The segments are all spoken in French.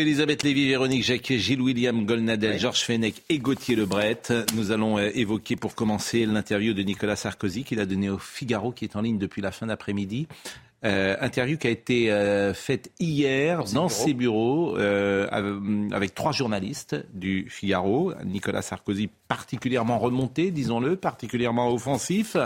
Elisabeth Lévy, Véronique Jacquet, Gilles William Golnadel, Georges Fenech et Gauthier Lebret. Nous allons euh, évoquer pour commencer l'interview de Nicolas Sarkozy qu'il a donné au Figaro qui est en ligne depuis la fin d'après-midi. Euh, interview qui a été euh, faite hier dans, ses bureaux, euh, avec trois journalistes du Figaro. Nicolas Sarkozy particulièrement remonté, disons-le, particulièrement offensif.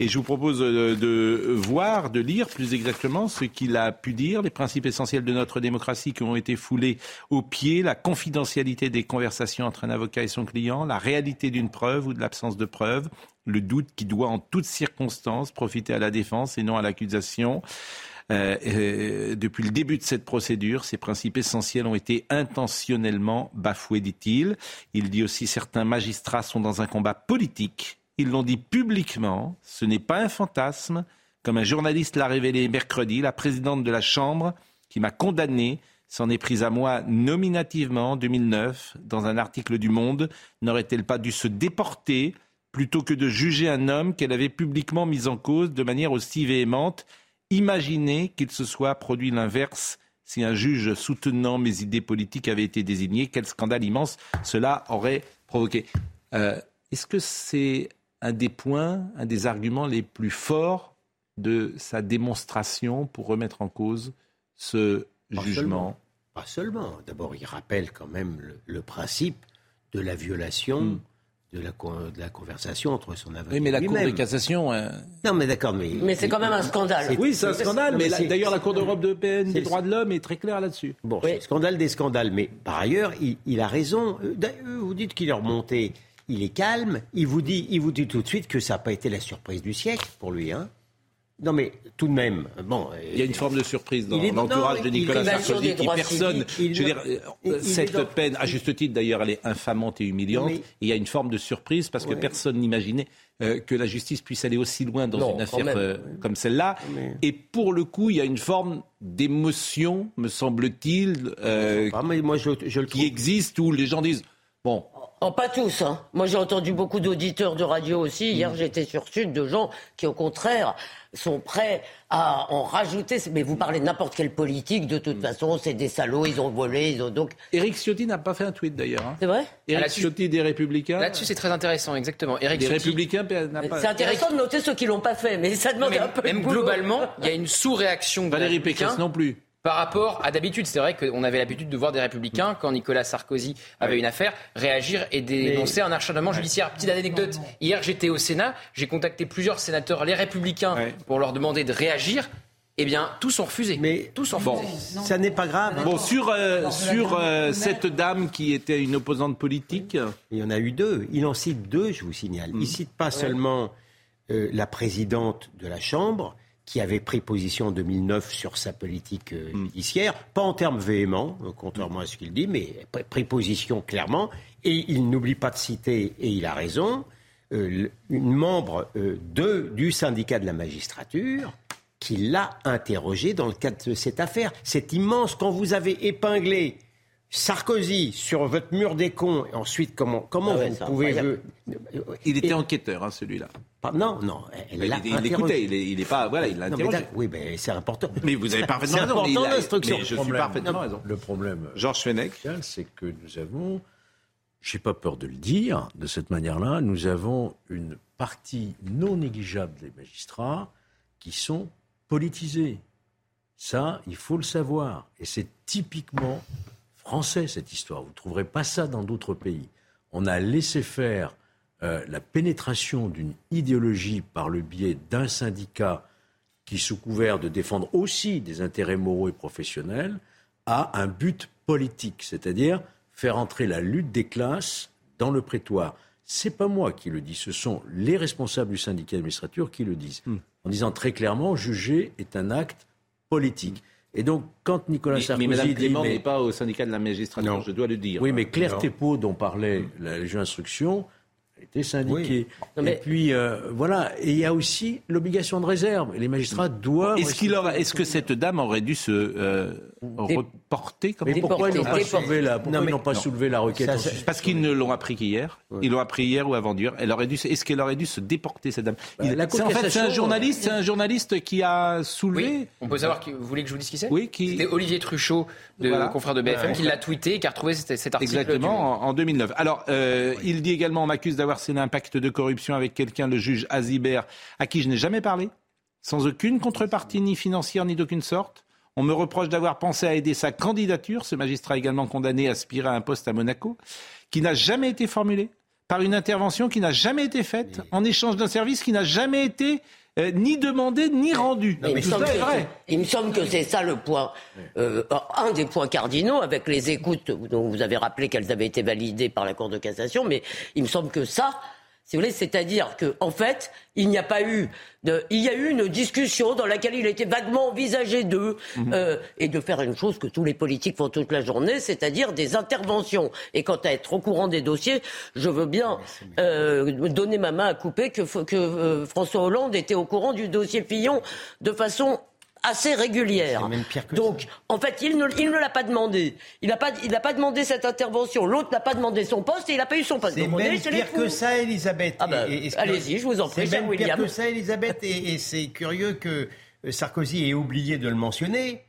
Et je vous propose de, de, voir, de lire plus exactement ce qu'il a pu dire, les principes essentiels de notre démocratie qui ont été foulés au pied, la confidentialité des conversations entre un avocat et son client, la réalité d'une preuve ou de l'absence de preuve, le doute qui doit en toutes circonstances profiter à la défense et non à l'accusation. Euh, euh, depuis le début de cette procédure, ces principes essentiels ont été intentionnellement bafoués, dit-il. Il dit aussi certains magistrats sont dans un combat politique. Ils l'ont dit publiquement. Ce n'est pas un fantasme. Comme un journaliste l'a révélé mercredi, la présidente de la Chambre, qui m'a condamné, s'en est prise à moi nominativement en 2009 dans un article du Monde. N'aurait-elle pas dû se déporter plutôt que de juger un homme qu'elle avait publiquement mis en cause de manière aussi véhémente. Imaginez qu'il se soit produit l'inverse si un juge soutenant mes idées politiques avait été désigné. Quel scandale immense cela aurait provoqué. Euh, est-ce que c'est un des points, un des arguments les plus forts de sa démonstration pour remettre en cause ce jugement? Pas seulement. D'abord, il rappelle quand même le, principe de la violation. Hmm de la, de la conversation entre son avocat. Oui, mais la Cour de cassation. Euh, non, mais d'accord, mais. Mais c'est quand même un scandale. Oui, c'est un scandale, mais, d'ailleurs, la Cour d'Europe de PN des droits de l'homme est très claire là-dessus. Bon, c'est scandale des scandales, mais par ailleurs, il, a raison. Euh, vous dites qu'il est remonté, il est calme, il vous dit, il vous dit tout de suite que ça n'a pas été la surprise du siècle pour lui, hein. Non, mais tout de même, bon. Il y a une forme de surprise dans l'entourage de Nicolas Sarkozy qui personne. je veux dire, cette peine, à juste titre d'ailleurs, elle est infamante et humiliante. il y a une forme de surprise parce que personne n'imaginait euh, que la justice puisse aller aussi loin dans une affaire euh, comme celle-là. Et pour le coup, il y a une forme d'émotion, me semble-t-il, euh, qui existe où les gens disent bon, Oh, pas tous. Hein. Moi, j'ai entendu beaucoup d'auditeurs de radio aussi. Hier, mm. j'étais sur Sud de gens qui, au contraire, sont prêts à en rajouter. Mais vous parlez de n'importe quelle politique, de toute mm. façon, c'est des salauds, ils ont volé, ils ont donc. Éric Ciotti n'a pas fait un tweet d'ailleurs. Hein. C'est vrai? Éric ah, Ciotti des Républicains. Là-dessus, c'est très intéressant, exactement. Éric des Républicains n'a pas. C'est intéressant de noter ceux qui l'ont pas fait, mais ça demande un peu. Même globalement, il y a une sous-réaction. Valérie Pécresse non plus par rapport à d'habitude. C'est vrai qu'on avait l'habitude de voir des républicains, quand Nicolas Sarkozy avait une affaire, réagir et dénoncer un acharnement judiciaire. Petite anecdote, hier j'étais au Sénat, j'ai contacté plusieurs sénateurs, les républicains, pour leur demander de réagir. Eh bien, tous ont refusé. Mais tous ont refusé. ça n'est pas grave. Bon, sur, euh, sur euh, cette dame qui était une opposante politique. Il y en a eu deux. Il en cite deux, je vous signale. Il ne cite pas seulement euh, la présidente de la Chambre, qui avait pris position en 2009 sur sa politique euh, hmm. judiciaire, pas en termes véhéments, euh, contrairement à ce qu'il dit, mais pris position clairement. Et il n'oublie pas de citer, et il a raison, euh, une membre de, du syndicat de la magistrature qui l'a interrogé dans le cadre de cette affaire. C'est immense quand vous avez épinglé Sarkozy sur votre mur des cons, et ensuite comment, comment ah vous pouvez... Il était enquêteur, hein, celui-là. non, non. Elle il, il écoutait, il n'est pas... Voilà, il l'a interrogé. oui, mais c'est important. Mais vous avez parfaitement raison. C'est important l'instruction. Je suis parfaitement raison. Le problème, Georges Fenech, c'est que nous avons, j'ai pas peur de le dire, de cette manière-là, nous avons une partie non négligeable des magistrats qui sont politisés. Ça, il faut le savoir. Et c'est typiquement français, cette histoire. Vous ne trouverez pas ça dans d'autres pays. On a laissé faire euh, la pénétration d'une idéologie par le biais d'un syndicat qui, sous couvert de défendre aussi des intérêts moraux et professionnels, a un but politique, c'est-à-dire faire entrer la lutte des classes dans le prétoire. C'est pas moi qui le dis, ce sont les responsables du syndicat d'administrature qui le disent, hmm. en disant très clairement, juger est un acte politique. Et donc, quand Nicolas Mais, Sarkozy mais Mme dit... Clément mais- n'est pas au syndicat de la magistrature, Non. je dois le dire. Oui, mais Claire Non. Thépaut, dont parlait la Légion d'instruction, été. Non, mais- Et puis, euh, voilà. Et il y a aussi l'obligation de réserve. Et les magistrats doivent... Est-ce qu'il aurait- est-ce que cette dame aurait dû se euh, reporter comme Mais pourquoi ils n'ont pas, soulevé la, pourquoi Non, ils mais- n'ont pas non. soulevé la requête Ça, ça- Parce qu'ils ne l'ont appris qu'hier. Ils l'ont appris hier ou avant-hier. Elle aurait dû. Est-ce qu'elle aurait dû se déporter cette dame Bah, Il- la En fait, c'est un cassation, journaliste. C'est un journaliste qui a soulevé. Oui, on peut savoir, qui, vous voulez que je vous dise qui c'est Oui, qui- C'était Olivier Truchot, de Voilà. confrère de BFM, qui l'a tweeté et qui a retrouvé cet, article. Exactement, en, en 2009. Alors, euh, il dit également, on m'accuse d'avoir scellé un pacte de corruption avec quelqu'un, le juge Azibert, à qui je n'ai jamais parlé, sans aucune contrepartie ni financière ni d'aucune sorte. On me reproche d'avoir pensé à aider sa candidature, ce magistrat également condamné à aspirer à un poste à Monaco, qui n'a jamais été formulé, par une intervention qui n'a jamais été faite, en échange d'un service qui n'a jamais été euh, ni demandé ni rendu. Mais Tout ça est vrai. il me semble que c'est ça le point, euh, un des points cardinaux avec les écoutes dont vous avez rappelé qu'elles avaient été validées par la Cour de cassation, mais il me semble que ça, si vous voulez, c'est-à-dire que en fait, il n'y a pas eu de, il y a eu une discussion dans laquelle il était vaguement envisagé d'eux euh, et de faire une chose que tous les politiques font toute la journée, c'est-à-dire des interventions. Et quant à être au courant des dossiers, je veux bien euh, donner ma main à couper que, que euh, François Hollande était au courant du dossier Fillon de façon assez régulière. C'est même pire que Donc, en fait, il ne, il ne l'a pas demandé. Il n'a pas, il n'a pas demandé cette intervention. L'autre n'a pas demandé son poste et il n'a pas eu son poste. C'est est même les pire que ça, Elisabeth. Ah bah, allez-y, je vous en prie, C'est même William. pire que ça, Elisabeth. Et, et c'est curieux que euh, Sarkozy ait oublié de le mentionner.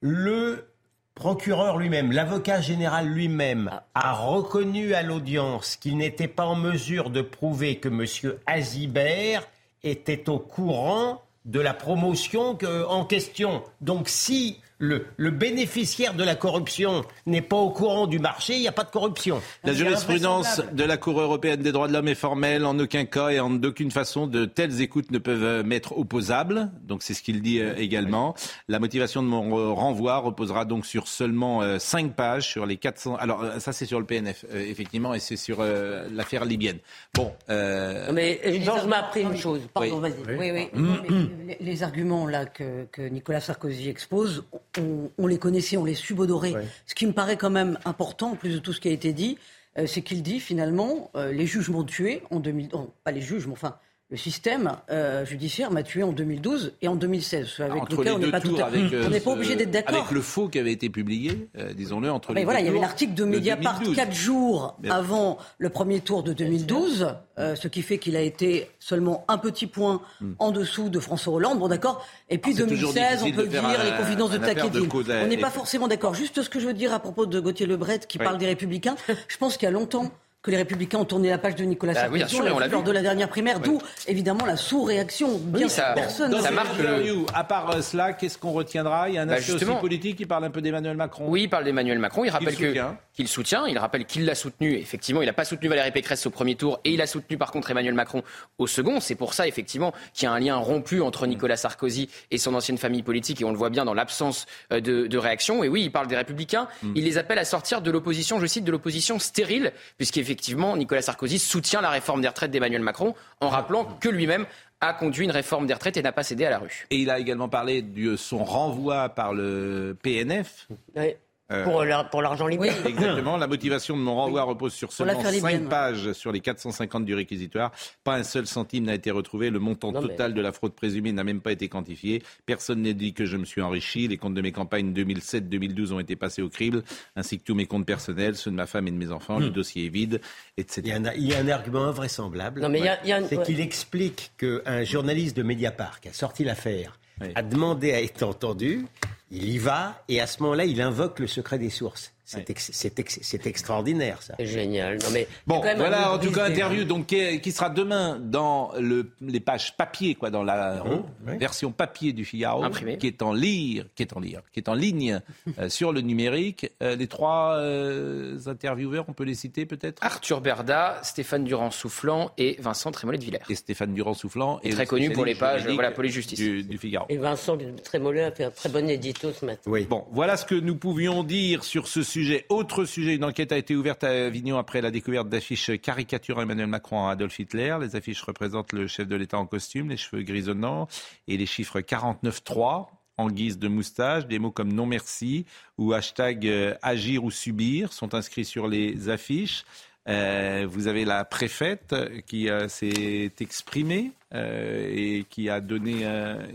Le procureur lui-même, l'avocat général lui-même, a reconnu à l'audience qu'il n'était pas en mesure de prouver que M. Azibert était au courant de la promotion que- en question. Donc si le, le bénéficiaire de la corruption n'est pas au courant du marché, il n'y a pas de corruption. La jurisprudence de la Cour européenne des droits de l'homme est formelle. En aucun cas et en d'aucune façon, de telles écoutes ne peuvent euh, m'être opposables. Donc c'est ce qu'il dit euh, également. La motivation de mon euh, renvoi reposera donc sur seulement euh, cinq pages sur les 400. Alors euh, ça c'est sur le PNF euh, effectivement et c'est sur euh, l'affaire libyenne. Bon. euh, Mais euh, Georges m'a appris une chose. Pardon, Oui. vas-y. Oui, oui. Les, les arguments là que, que Nicolas Sarkozy expose, on, on les connaissait, on les subodorait. Ce qui me paraît quand même important, en plus de tout ce qui a été dit, euh, c'est qu'il dit finalement euh, les juges m'ont tué en 2000, non, pas les juges, mais enfin le système euh, judiciaire m'a tué en 2012 et en 2016. ce Avec entre lequel les on n'est pas tout à- avec, euh, on n'est pas obligé d'être d'accord. Avec le faux qui avait été publié, euh, disons-le, entre Mais les voilà, deux il y avait l'article de Mediapart 2012. quatre jours avant le premier tour de 2012, euh, ce qui fait qu'il a été seulement un petit point en dessous de François Hollande. Bon, d'accord. Et puis Hmm. Ah, c'est toujours 2016, on peut dire un- les confidences de Takedine. On n'est pas forcément d'accord. Juste ce que je veux dire à propos de Gauthier Lebret qui Oui. parle des Républicains. Je pense qu'il y a longtemps que les Républicains ont tourné la page de Nicolas Bah oui, Sarkozy. bien sûr, l'a on l'a vu lors de la dernière primaire, d'où évidemment la sous-réaction. Bien sûr, ça- personne ça marque le- interview, à part euh, cela, qu'est-ce qu'on retiendra? Il y a un Bah, aspect aussi politique qui parle un peu d'Emmanuel Macron. Oui, il parle d'Emmanuel Macron. Il rappelle que-. Qu'il soutient. Il rappelle qu'il l'a soutenu. Effectivement, il n'a pas soutenu Valérie Pécresse au premier tour et il a soutenu par contre Emmanuel Macron au second. C'est pour ça, effectivement, qu'il y a un lien rompu entre Nicolas Sarkozy et son ancienne famille politique et on le voit bien dans l'absence euh, de, de réaction. Et oui, il parle des Républicains. Il les appelle à sortir de l'opposition, je cite, de l'opposition stérile, puisqu'effectivement, Nicolas Sarkozy soutient la réforme des retraites d'Emmanuel Macron en rappelant que lui-même a conduit une réforme des retraites et n'a pas cédé à la rue. Et il a également parlé de son renvoi par le PNF. Ouais. Euh, Pour la- pour l'argent libre. Exactement. La motivation de mon renvoi repose sur seulement l'affaire 5 libyenne. pages sur les 450 du réquisitoire. Pas un seul centime n'a été retrouvé. Le montant Non, mais- total de la fraude présumée n'a même pas été quantifié. Personne n'a dit que je me suis enrichi. Les comptes de mes campagnes 2007-2012 ont été passés au crible, ainsi que tous mes comptes personnels, ceux de ma femme et de mes enfants. Le dossier est vide, etc. Il y, a un, il y a un argument invraisemblable. Non, mais il y a- il y a un- C'est ouais. qu'il explique qu'un journaliste de Mediapart qui a sorti l'affaire Oui. a demandé à être entendu. Il y va et à ce moment-là, il invoque le secret des sources. C'est ex- c'est ex- c'est extraordinaire, ça. C'est génial. Non, mais Bon, voilà en tout cas interview donc qui, qui sera demain dans le, les pages papier quoi dans la oui. version papier du Figaro Imprimé. qui est en lire qui est en lire qui est en ligne euh, sur le numérique Euh, les trois euh, intervieweurs on peut les citer peut-être? Arthur Berda, Stéphane Durand-Soufflant et Vincent Trémollet de Villers. et Stéphane Durand Soufflant Et et très connu pour les pages, voilà, police-justice. du, du Figaro. Et Vincent Trémollet a fait un très bon édito ce matin. Oui. Bon, voilà ce que nous pouvions dire sur ce Autre sujet, une enquête a été ouverte à Avignon après la découverte d'affiches caricaturant Emmanuel Macron à Adolf Hitler. Les affiches représentent le chef de l'État en costume, les cheveux grisonnants et les chiffres 49-3. en guise de moustache. Des mots comme non merci ou hashtag euh, agir ou subir sont inscrits sur les affiches. Euh, vous avez la préfète qui euh, s'est exprimée euh, et qui a donné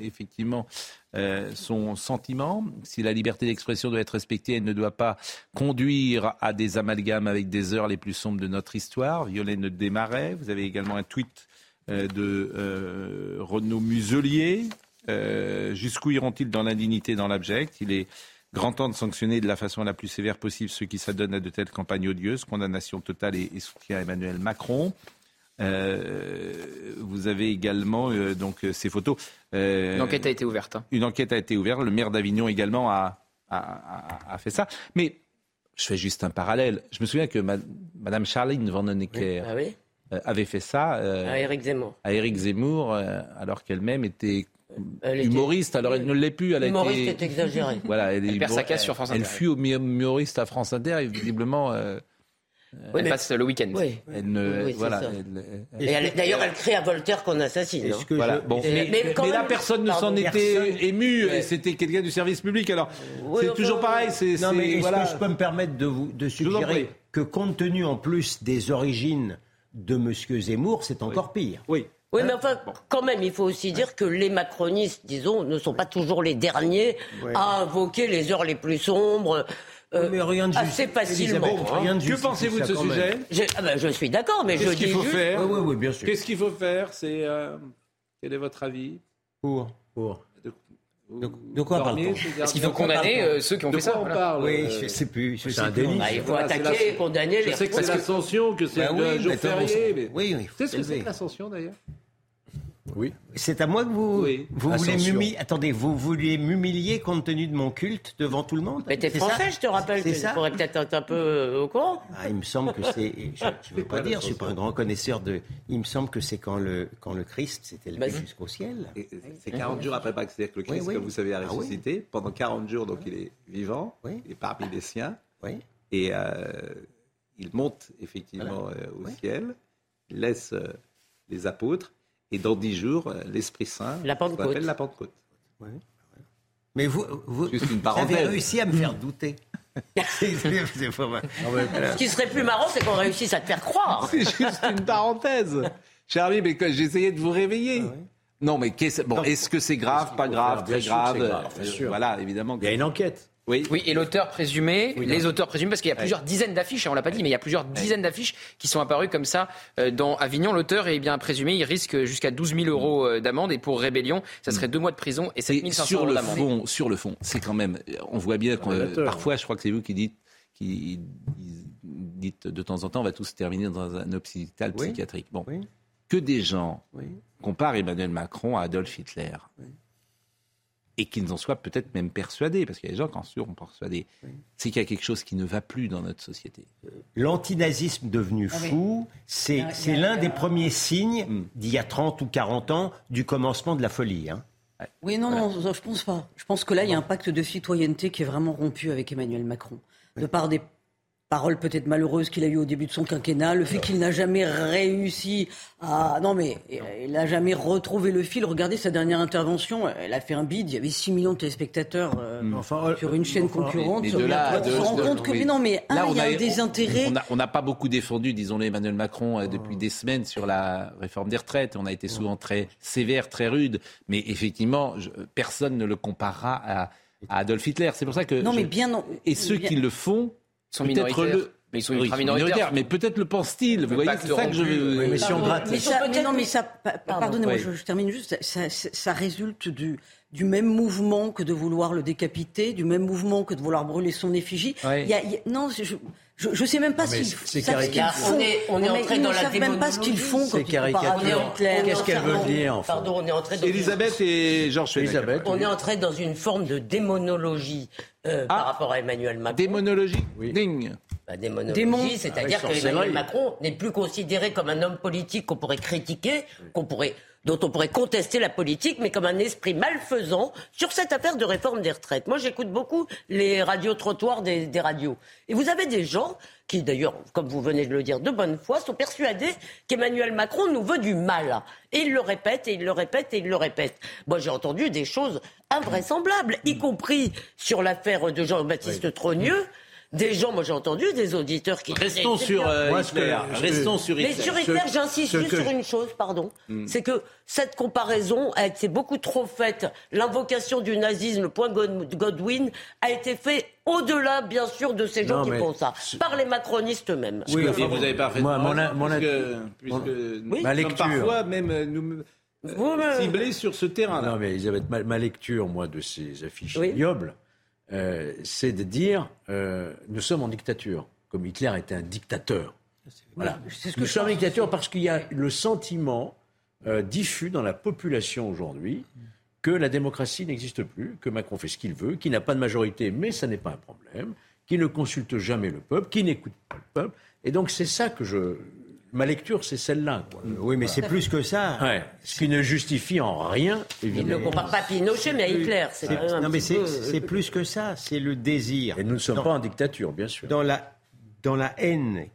effectivement son sentiment. Si la liberté d'expression doit être respectée, elle ne doit pas conduire à des amalgames avec des heures les plus sombres de notre histoire. Violaine Desmarais. Vous avez également un tweet de Renaud Muselier. Jusqu'où iront-ils dans l'indignité, dans l'abject? Il est grand temps de sanctionner de la façon la plus sévère possible ceux qui s'adonnent à de telles campagnes odieuses. Condamnation totale et, et soutien à Emmanuel Macron. Euh, vous avez également euh, donc euh, ces photos. Euh, Une enquête a été ouverte. hein. une enquête a été ouverte. Le maire d'Avignon également a, a, a- a fait ça. Mais je fais juste un parallèle. Je me souviens que ma- Madame Charline Ah oui euh, avait fait ça euh, À Éric Zemmour. à Éric Zemmour, euh, alors qu'elle-même était Elle était- humoriste. Alors elle ne l'est plus. Elle a Humoriste été est exagéré. voilà, elle, est Elle perd sa casse sur France Elle Inter. fut humoriste à France Inter et visiblement euh, Oui, Elle mais- passe le week-end. Oui. elle ne Oui, oui, c'est voilà. elle- elle- elle- D'ailleurs, elle crie à Voltaire qu'on assassine. hein. Que Voilà. je- Bon, Mais- mais, là, personne ne s'en était ému. Ouais. C'était quelqu'un du service public. Alors, Oui, c'est toujours pareil. C'est, est-ce voilà. que je peux me permettre de vous de suggérer que compte tenu en plus des origines de M. Zemmour, c'est encore pire? Oui. Oui, mais enfin, quand même, il faut aussi dire que les macronistes, disons, ne sont pas toujours les derniers Ouais. à invoquer les heures les plus sombres. euh, mais rien de juste. assez facilement. Hein. rien de Que justifie pensez-vous de ce sujet? Je, ah ben, je suis d'accord, mais je Qu'est-ce qu'il dis faut juste- faire Oui, oui, oui, bien sûr. Qu'est-ce qu'il faut faire? C'est euh, quel est votre avis? Pour, pour. De- de quoi parle-t-on Est-ce qu'il faut condamner euh, ceux qui ont De fait ça quoi on voilà. parle Oui, euh, je sais plus. Je c'est un plus. délit. Ah, il faut attaquer, la- condamner Je sais que c'est Parce que- l'ascension, que c'est Bah oui, un jour férié. Mais... Oui, oui, Tu sais ce que c'est que l'ascension d'ailleurs Oui. C'est à moi que vous, Oui. vous voulez m'humilier. Attendez, vous voulez m'humilier compte tenu de mon culte devant tout le monde? Mais t'es ça? français, je te rappelle. C'est Tu ça? pourrais peut-être être un peu euh, au courant. Ah, il me semble que c'est. Je ne veux pas dire, je suis pas un grand connaisseur de. Il me semble que c'est quand le quand le Christ s'est élevé jusqu'au ciel. C'est 40 jours après Pâques, c'est-à-dire que le Christ, Oui, oui. comme vous savez, a Ah oui. ressuscité. Pendant 40 jours, donc il est vivant, Oui. il est parmi les siens, Oui. et euh, il monte effectivement euh, au Oui. ciel, il laisse euh, les apôtres, et dans 10 jours, euh, l'Esprit Saint, La Pentecôte. la Pentecôte. Mais vous, vous, Juste une vous avez réussi à me faire douter. Ce qui serait plus marrant, c'est qu'on réussisse à te faire croire. C'est juste une parenthèse. Cher ami, mais j'essayais de vous réveiller. Non, mais qu'est-ce- bon, est-ce que c'est grave, pas grave, très grave, grave, bien euh, sûr. Voilà, évidemment. Il y a une enquête. Oui. Oui, et l'auteur présumé, les auteurs présumés, parce qu'il y a plusieurs dizaines d'affiches, hein, on l'a pas dit, mais il y a plusieurs dizaines d'affiches qui sont apparues comme ça euh, dans Avignon. L'auteur est bien présumé, il risque jusqu'à 12 000 euros euh, d'amende, et pour rébellion, ça serait deux mois de prison et 7 Et 500 sur euros le d'amende. fond, sur le fond, c'est quand même, on voit bien que parfois, je crois que c'est vous qui dites, qui dites de temps en temps, on va tous terminer dans un hôpital Oui. psychiatrique. Bon, Oui. que des gens Oui. comparent Emmanuel Macron à Adolf Hitler. Et qu'ils en soient peut-être même persuadés, parce qu'il y a des gens qui en sont persuadés, c'est qu'il y a quelque chose qui ne va plus dans notre société. L'antinazisme devenu Ah oui. fou, c'est l'un des premiers signes Mm. d'il y a 30 ou 40 ans du commencement de la folie. hein. Oui, non, non, je pense pas. Je pense que là, il y a un pacte de citoyenneté qui est vraiment rompu avec Emmanuel Macron. De par des paroles peut-être malheureuses qu'il a eues au début de son quinquennat, le fait qu'il n'a jamais réussi à... Non, mais il n'a jamais retrouvé le fil. Regardez sa dernière intervention, elle a fait un bid, il y avait 6 millions de téléspectateurs euh, Enfin, sur une chaîne concurrente. mais de là, on se rend de- compte que... oui. Mais non, mais un, Là, on il y a, a- des intérêts... On n'a on n'a pas beaucoup défendu, disons-le, Emmanuel Macron euh, depuis des semaines sur la réforme des retraites. On a été souvent très sévère, très rude. Mais effectivement, je- personne ne le comparera à, à Adolf Hitler. C'est pour ça que. Non, je- mais bien... non, Et ceux bien- qui le font. Ils sont minoritaires. le- Mais ils sont Oui, ultra ils sont minoritaires. mais peut-être le pense-t-il. Vous voyez, c'est ça que je veux. oui, mais si on gratte. Mais, ça, non, mais ça, pa- pa- Pardon. pardonnez-moi, Oui. je, je termine juste. Ça, ça- ça résulte du, du même mouvement que de vouloir le décapiter, du même mouvement que de vouloir brûler son effigie. Oui. Il y a- il y a- non, je, je, je sais même pas ce qu'ils font. On est- on entré dans ne la savent même pas ce qu'ils font quand. Qu'est-ce qu'elles veulent dire, Pardon, on est entré dans Elisabeth et Georges. Elisabeth. On est entré dans une forme de démonologie euh, Ah. par rapport à Emmanuel Macron. Démonologie? Oui. Ding. Bah, démonologie, c'est-à-dire que Emmanuel Macron n'est plus considéré comme un homme politique qu'on pourrait critiquer, qu'on pourrait dont on pourrait contester la politique, mais comme un esprit malfaisant sur cette affaire de réforme des retraites. Moi, j'écoute beaucoup les radios-trottoirs des, radios. Et vous avez des gens qui, d'ailleurs, comme vous venez de le dire, de bonne foi, sont persuadés qu'Emmanuel Macron nous veut du mal. Et il le répète, et il le répète, et il le répète. Moi, j'ai entendu des choses invraisemblables, y compris sur l'affaire de Jean-Baptiste Trogneux des gens, moi j'ai entendu des auditeurs qui restons sur euh, Hitler, restons sur Hitler. Mais sur Hitler, j'insiste juste sur une chose, pardon, hmm. c'est que cette comparaison a été beaucoup trop faite. L'invocation du nazisme, le point Godwin, a été fait au-delà, bien sûr, de ces gens qui font ça, par les macronistes eux-mêmes. Oui, vous n'avez pas fait moi, mon, puisque, ma lecture. parfois même euh, nous euh, ciblés sur ce terrain. -là. Non, mais Elisabeth, ma, ma, lecture, moi, de ces affiches ignobles euh, c'est de dire euh, nous sommes en dictature, comme Hitler était un dictateur. Voilà. Ce que nous sommes en dictature parce qu'il y a le sentiment euh, diffus dans la population aujourd'hui que la démocratie n'existe plus, que Macron fait ce qu'il veut, qu'il n'a pas de majorité, mais ça n'est pas un problème, qu'il ne consulte jamais le peuple, qu'il n'écoute pas le peuple. Et donc c'est ça que je, Ma lecture, c'est celle-là. Oui, mais c'est plus que ça. Ce qui ne justifie en rien, évidemment. Il ne compare pas Pinochet, mais à Hitler. non, mais c'est plus que ça. C'est le désir. Et nous ne sommes pas en dictature, bien sûr. Dans la, dans la haine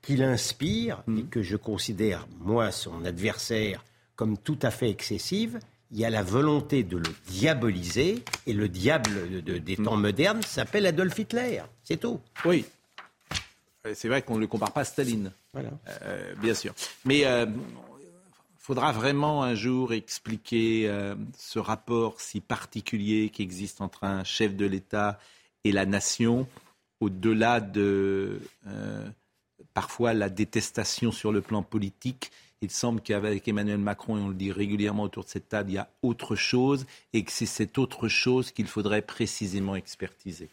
qu'il inspire, et hmm. que je considère, moi, son adversaire, comme tout à fait excessive, il y a la volonté de le diaboliser. Et le diable des temps hmm. modernes s'appelle Adolf Hitler. C'est tout. Oui. C'est vrai qu'on ne le compare pas à Staline. Voilà. Euh, bien sûr. Mais il euh, faudra vraiment un jour expliquer euh, ce rapport si particulier qui existe entre un chef de l'État et la nation, au-delà de parfois la détestation sur le plan politique. Il semble qu'avec Emmanuel Macron, et on le dit régulièrement autour de cette table, il y a autre chose et que c'est cette autre chose qu'il faudrait précisément expertiser.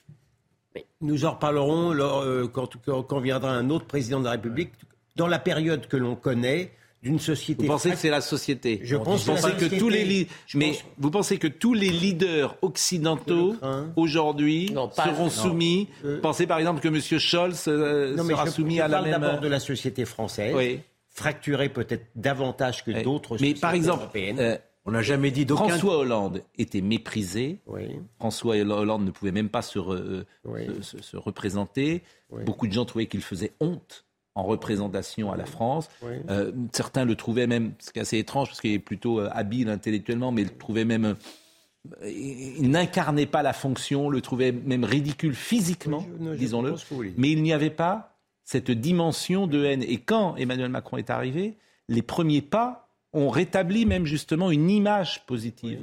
Nous en reparlerons euh, quand, quand, viendra un autre président de la République, dans la période que l'on connaît, d'une société. Vous pensez que c'est la société Je pense que, tous les mais vous pensez que tous les leaders occidentaux aujourd'hui seront soumis. Euh, pensez par exemple que M. Scholz euh, sera soumis à la même. d'abord de la société française, fracturée peut-être davantage que d'autres sociétés mais par exemple, européennes. On n'a jamais dit d'aucun... François Hollande était méprisé. François Hollande ne pouvait même pas se, se, représenter. Beaucoup de gens trouvaient qu'il faisait honte en représentation à la France. Euh, certains le trouvaient même, ce qui est assez étrange parce qu'il est plutôt euh, habile intellectuellement, mais le trouvaient même... Euh, il n'incarnait pas la fonction, le trouvait même ridicule physiquement, disons-le. Mais il n'y avait pas cette dimension de haine. Et quand Emmanuel Macron est arrivé, les premiers pas ont rétabli même justement une image positive.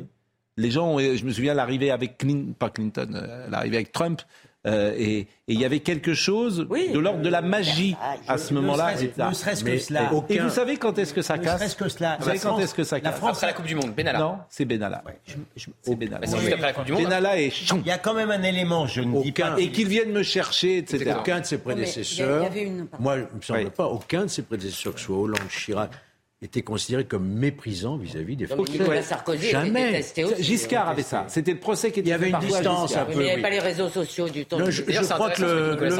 Les gens, je me souviens l'arrivée avec Clinton, pas Clinton, euh, l'arrivée avec Trump, euh, et il y avait quelque chose de l'ordre de la magie à ce moment-là. Ne serait-ce que cela. Et vous savez quand est-ce que ça casse Ne serait-ce que cela. Vous savez quand est-ce que ça casse Après la Coupe du Monde, Benalla. Non, c'est Benalla. C'est Benalla. C'est juste après la Coupe du Monde. Benalla est Il y a quand même un élément, je ne dis pas. Et qu'ils viennent me chercher, etc. Aucun de ses prédécesseurs, moi, il ne me semble pas, aucun de ses prédécesseurs, que ce soit Hollande, Chirac, était considéré comme méprisant vis-à-vis des Français. Nicolas Sarkozy Jamais. Giscard avait ça. C'était le procès qui était Il y avait une distance un peu. Mais il n'y avait pas les réseaux sociaux du temps. je, crois que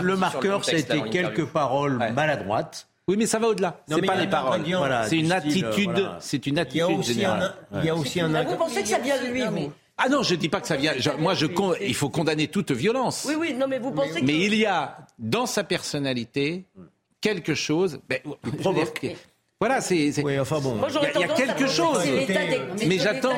le, marqueur, c'était quelques paroles maladroites. Oui, mais ça va au-delà. C'est pas les paroles. c'est une attitude. C'est une attitude générale. Il y a aussi un. Vous pensez que ça vient de lui, vous ah non, je dis pas que ça vient. moi, je il faut condamner toute violence. Oui, oui, non, mais vous pensez. Mais il y a dans sa personnalité quelque chose. Ben, voilà, c'est. Oui, enfin bon. il y a, quelque chose. mais j'attends.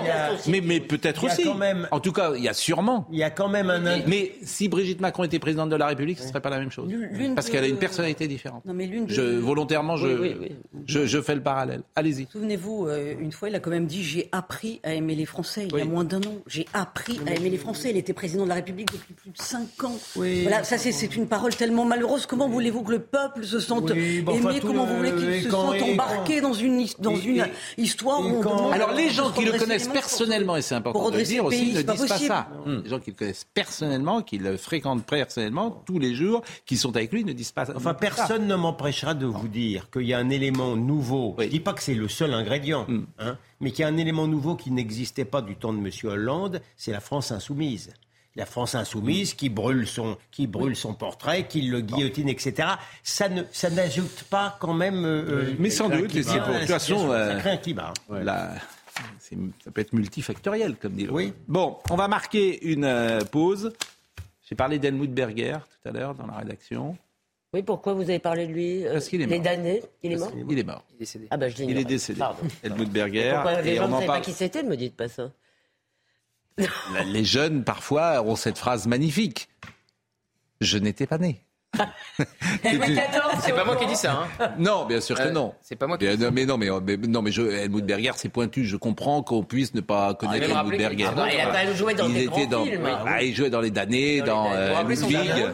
Mais, mais peut-être aussi. En tout cas, il y a sûrement. Il y a quand même un. Mais si Brigitte Macron était présidente de la République, ce ne serait pas la même chose. Parce qu'elle a une personnalité différente. Non, mais je, volontairement, je, je, fais le parallèle. Allez-y. Souvenez-vous, euh, une fois, il a quand même dit j'ai appris à aimer les Français. Il y a moins d'un an, j'ai appris à aimer les Français. Il était président de la République depuis plus de cinq ans. Voilà, ça c'est une parole tellement malheureuse. Comment voulez-vous que le peuple se sente aimé? Comment vous voulez qu'il se sente embarqué dans une, dans une histoire Alors les gens qui le connaissent personnellement, et c'est important de le dire aussi, ne disent pas ça. Hmm. Les gens qui le connaissent personnellement, qui le fréquentent personnellement tous les jours, qui sont avec lui, ne disent pas ça. Enfin, personne ne m'empêchera de vous dire qu'il y a un élément nouveau. Je ne dis pas que c'est le seul ingrédient, hmm. hein, mais qu'il y a un élément nouveau qui n'existait pas du temps de M. Hollande, c'est la France insoumise la France insoumise, qui brûle son, qui brûle son portrait, qui le guillotine, etc. Ça ne, ça n'ajoute pas quand même. euh, Mais sans doute, et climat c'est pour- de toute façon, situation. euh, ça crée un climat. hein. La- c'est- ça peut être multifactoriel, comme dit. Oui. Bon, on va marquer une euh, pause. J'ai parlé d'Helmut Berger tout à l'heure dans la rédaction. Oui, pourquoi vous avez parlé de lui euh, Parce qu'il est Les mort. damnés Il est mort Il est mort. Il est décédé. Ah bah je Il est décédé. Pardon. Helmut Berger. Pourquoi les et gens ne en savaient pas qui c'était Ne me dites pas ça. Les jeunes, parfois, ont cette phrase magnifique. Je n'étais pas né. C'est pas moi qui ai dit ça. Hein. Non, bien sûr que Euh, non. C'est pas moi qui ai dit ça. non, mais non, mais, mais- non, mais je, Helmut Berger, c'est pointu. Je comprends qu'on puisse ne pas connaître même Helmut Berger. était dans- il a joué dans il des était grands dans, films. Ah, il jouait dans les damnés, Dans dans, les damnés. euh, Ludwig,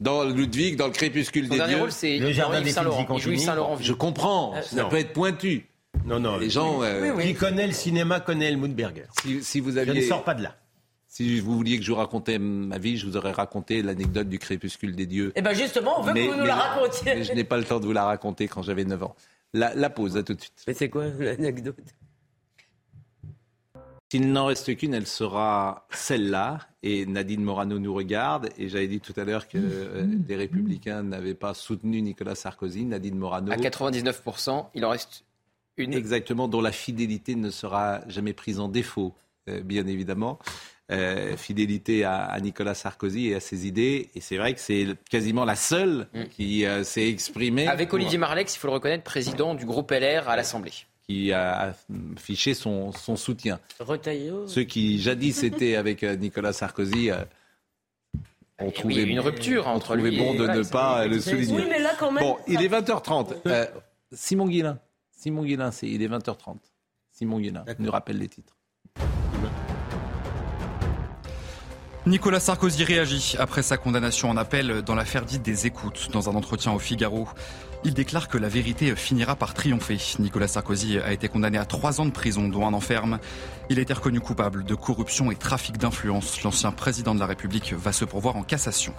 dans Ludwig, dans le crépuscule Son des dernier dieux. rôle, c'est Le jardin Jean-Yves des Saint-Laurent. Je comprends, ça non. peut être pointu. Non, non. Les gens, euh, Qui connaît le cinéma connaît Helmut Berger. si, si vous Je ne aviez, sors pas de là. si vous vouliez que je vous racontais ma vie, je vous aurais raconté l'anecdote du crépuscule des dieux. Eh ben justement, on veut que vous nous la racontiez. mais je n'ai pas le temps de vous la raconter quand j'avais 9 ans. La, la pause, à tout de suite. Mais c'est quoi l'anecdote? S'il n'en reste qu'une, elle sera celle-là. Et Nadine Morano nous regarde. Et j'avais dit tout à l'heure que euh, les Républicains n'avaient pas soutenu Nicolas Sarkozy. Nadine Morano, À 99%, il en reste une. exactement, dont la fidélité ne sera jamais prise en défaut, euh, bien évidemment. Euh, fidélité à, à Nicolas Sarkozy et à ses idées. Et c'est vrai que c'est quasiment la seule qui euh, s'est exprimée. Avec pour- Olivier Marlex, il faut le reconnaître, président du groupe LR à l'Assemblée. qui a affiché son, son soutien. Retailleau Ceux qui jadis étaient avec Nicolas Sarkozy euh, ont Oui, trouvé, il y a eu une rupture ont entre trouvé lui bon et- de voilà, ne pas le souligner. Oui, mais là quand même. Bon, il est 20h30. Euh, Simon Guillain. Simon Guillain, c'est, il est 20h30. Simon Guillain nous rappelle les titres. Nicolas Sarkozy réagit après sa condamnation en appel dans l'affaire dite des écoutes. Dans un entretien au Figaro, il déclare que la vérité finira par triompher. Nicolas Sarkozy a été condamné à trois ans de prison, dont un enferme. Il a été reconnu coupable de corruption et trafic d'influence. L'ancien président de la République va se pourvoir en cassation.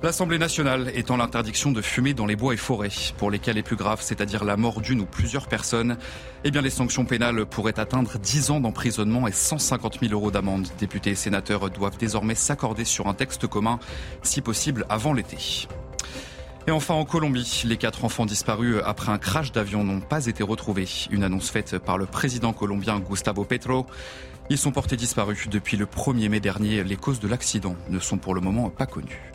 L'Assemblée nationale étend l'interdiction de fumer dans les bois et forêts. Pour les cas les plus graves, c'est-à-dire la mort d'une ou plusieurs personnes, eh bien les sanctions pénales pourraient atteindre 10 ans d'emprisonnement et 150 000 euros d'amende. Députés et sénateurs doivent désormais s'accorder sur un texte commun, si possible avant l'été. Et enfin en Colombie, les quatre enfants disparus après un crash d'avion n'ont pas été retrouvés. Une annonce faite par le président colombien Gustavo Petro. Ils sont portés disparus depuis le 1er mai dernier. Les causes de l'accident ne sont pour le moment pas connues.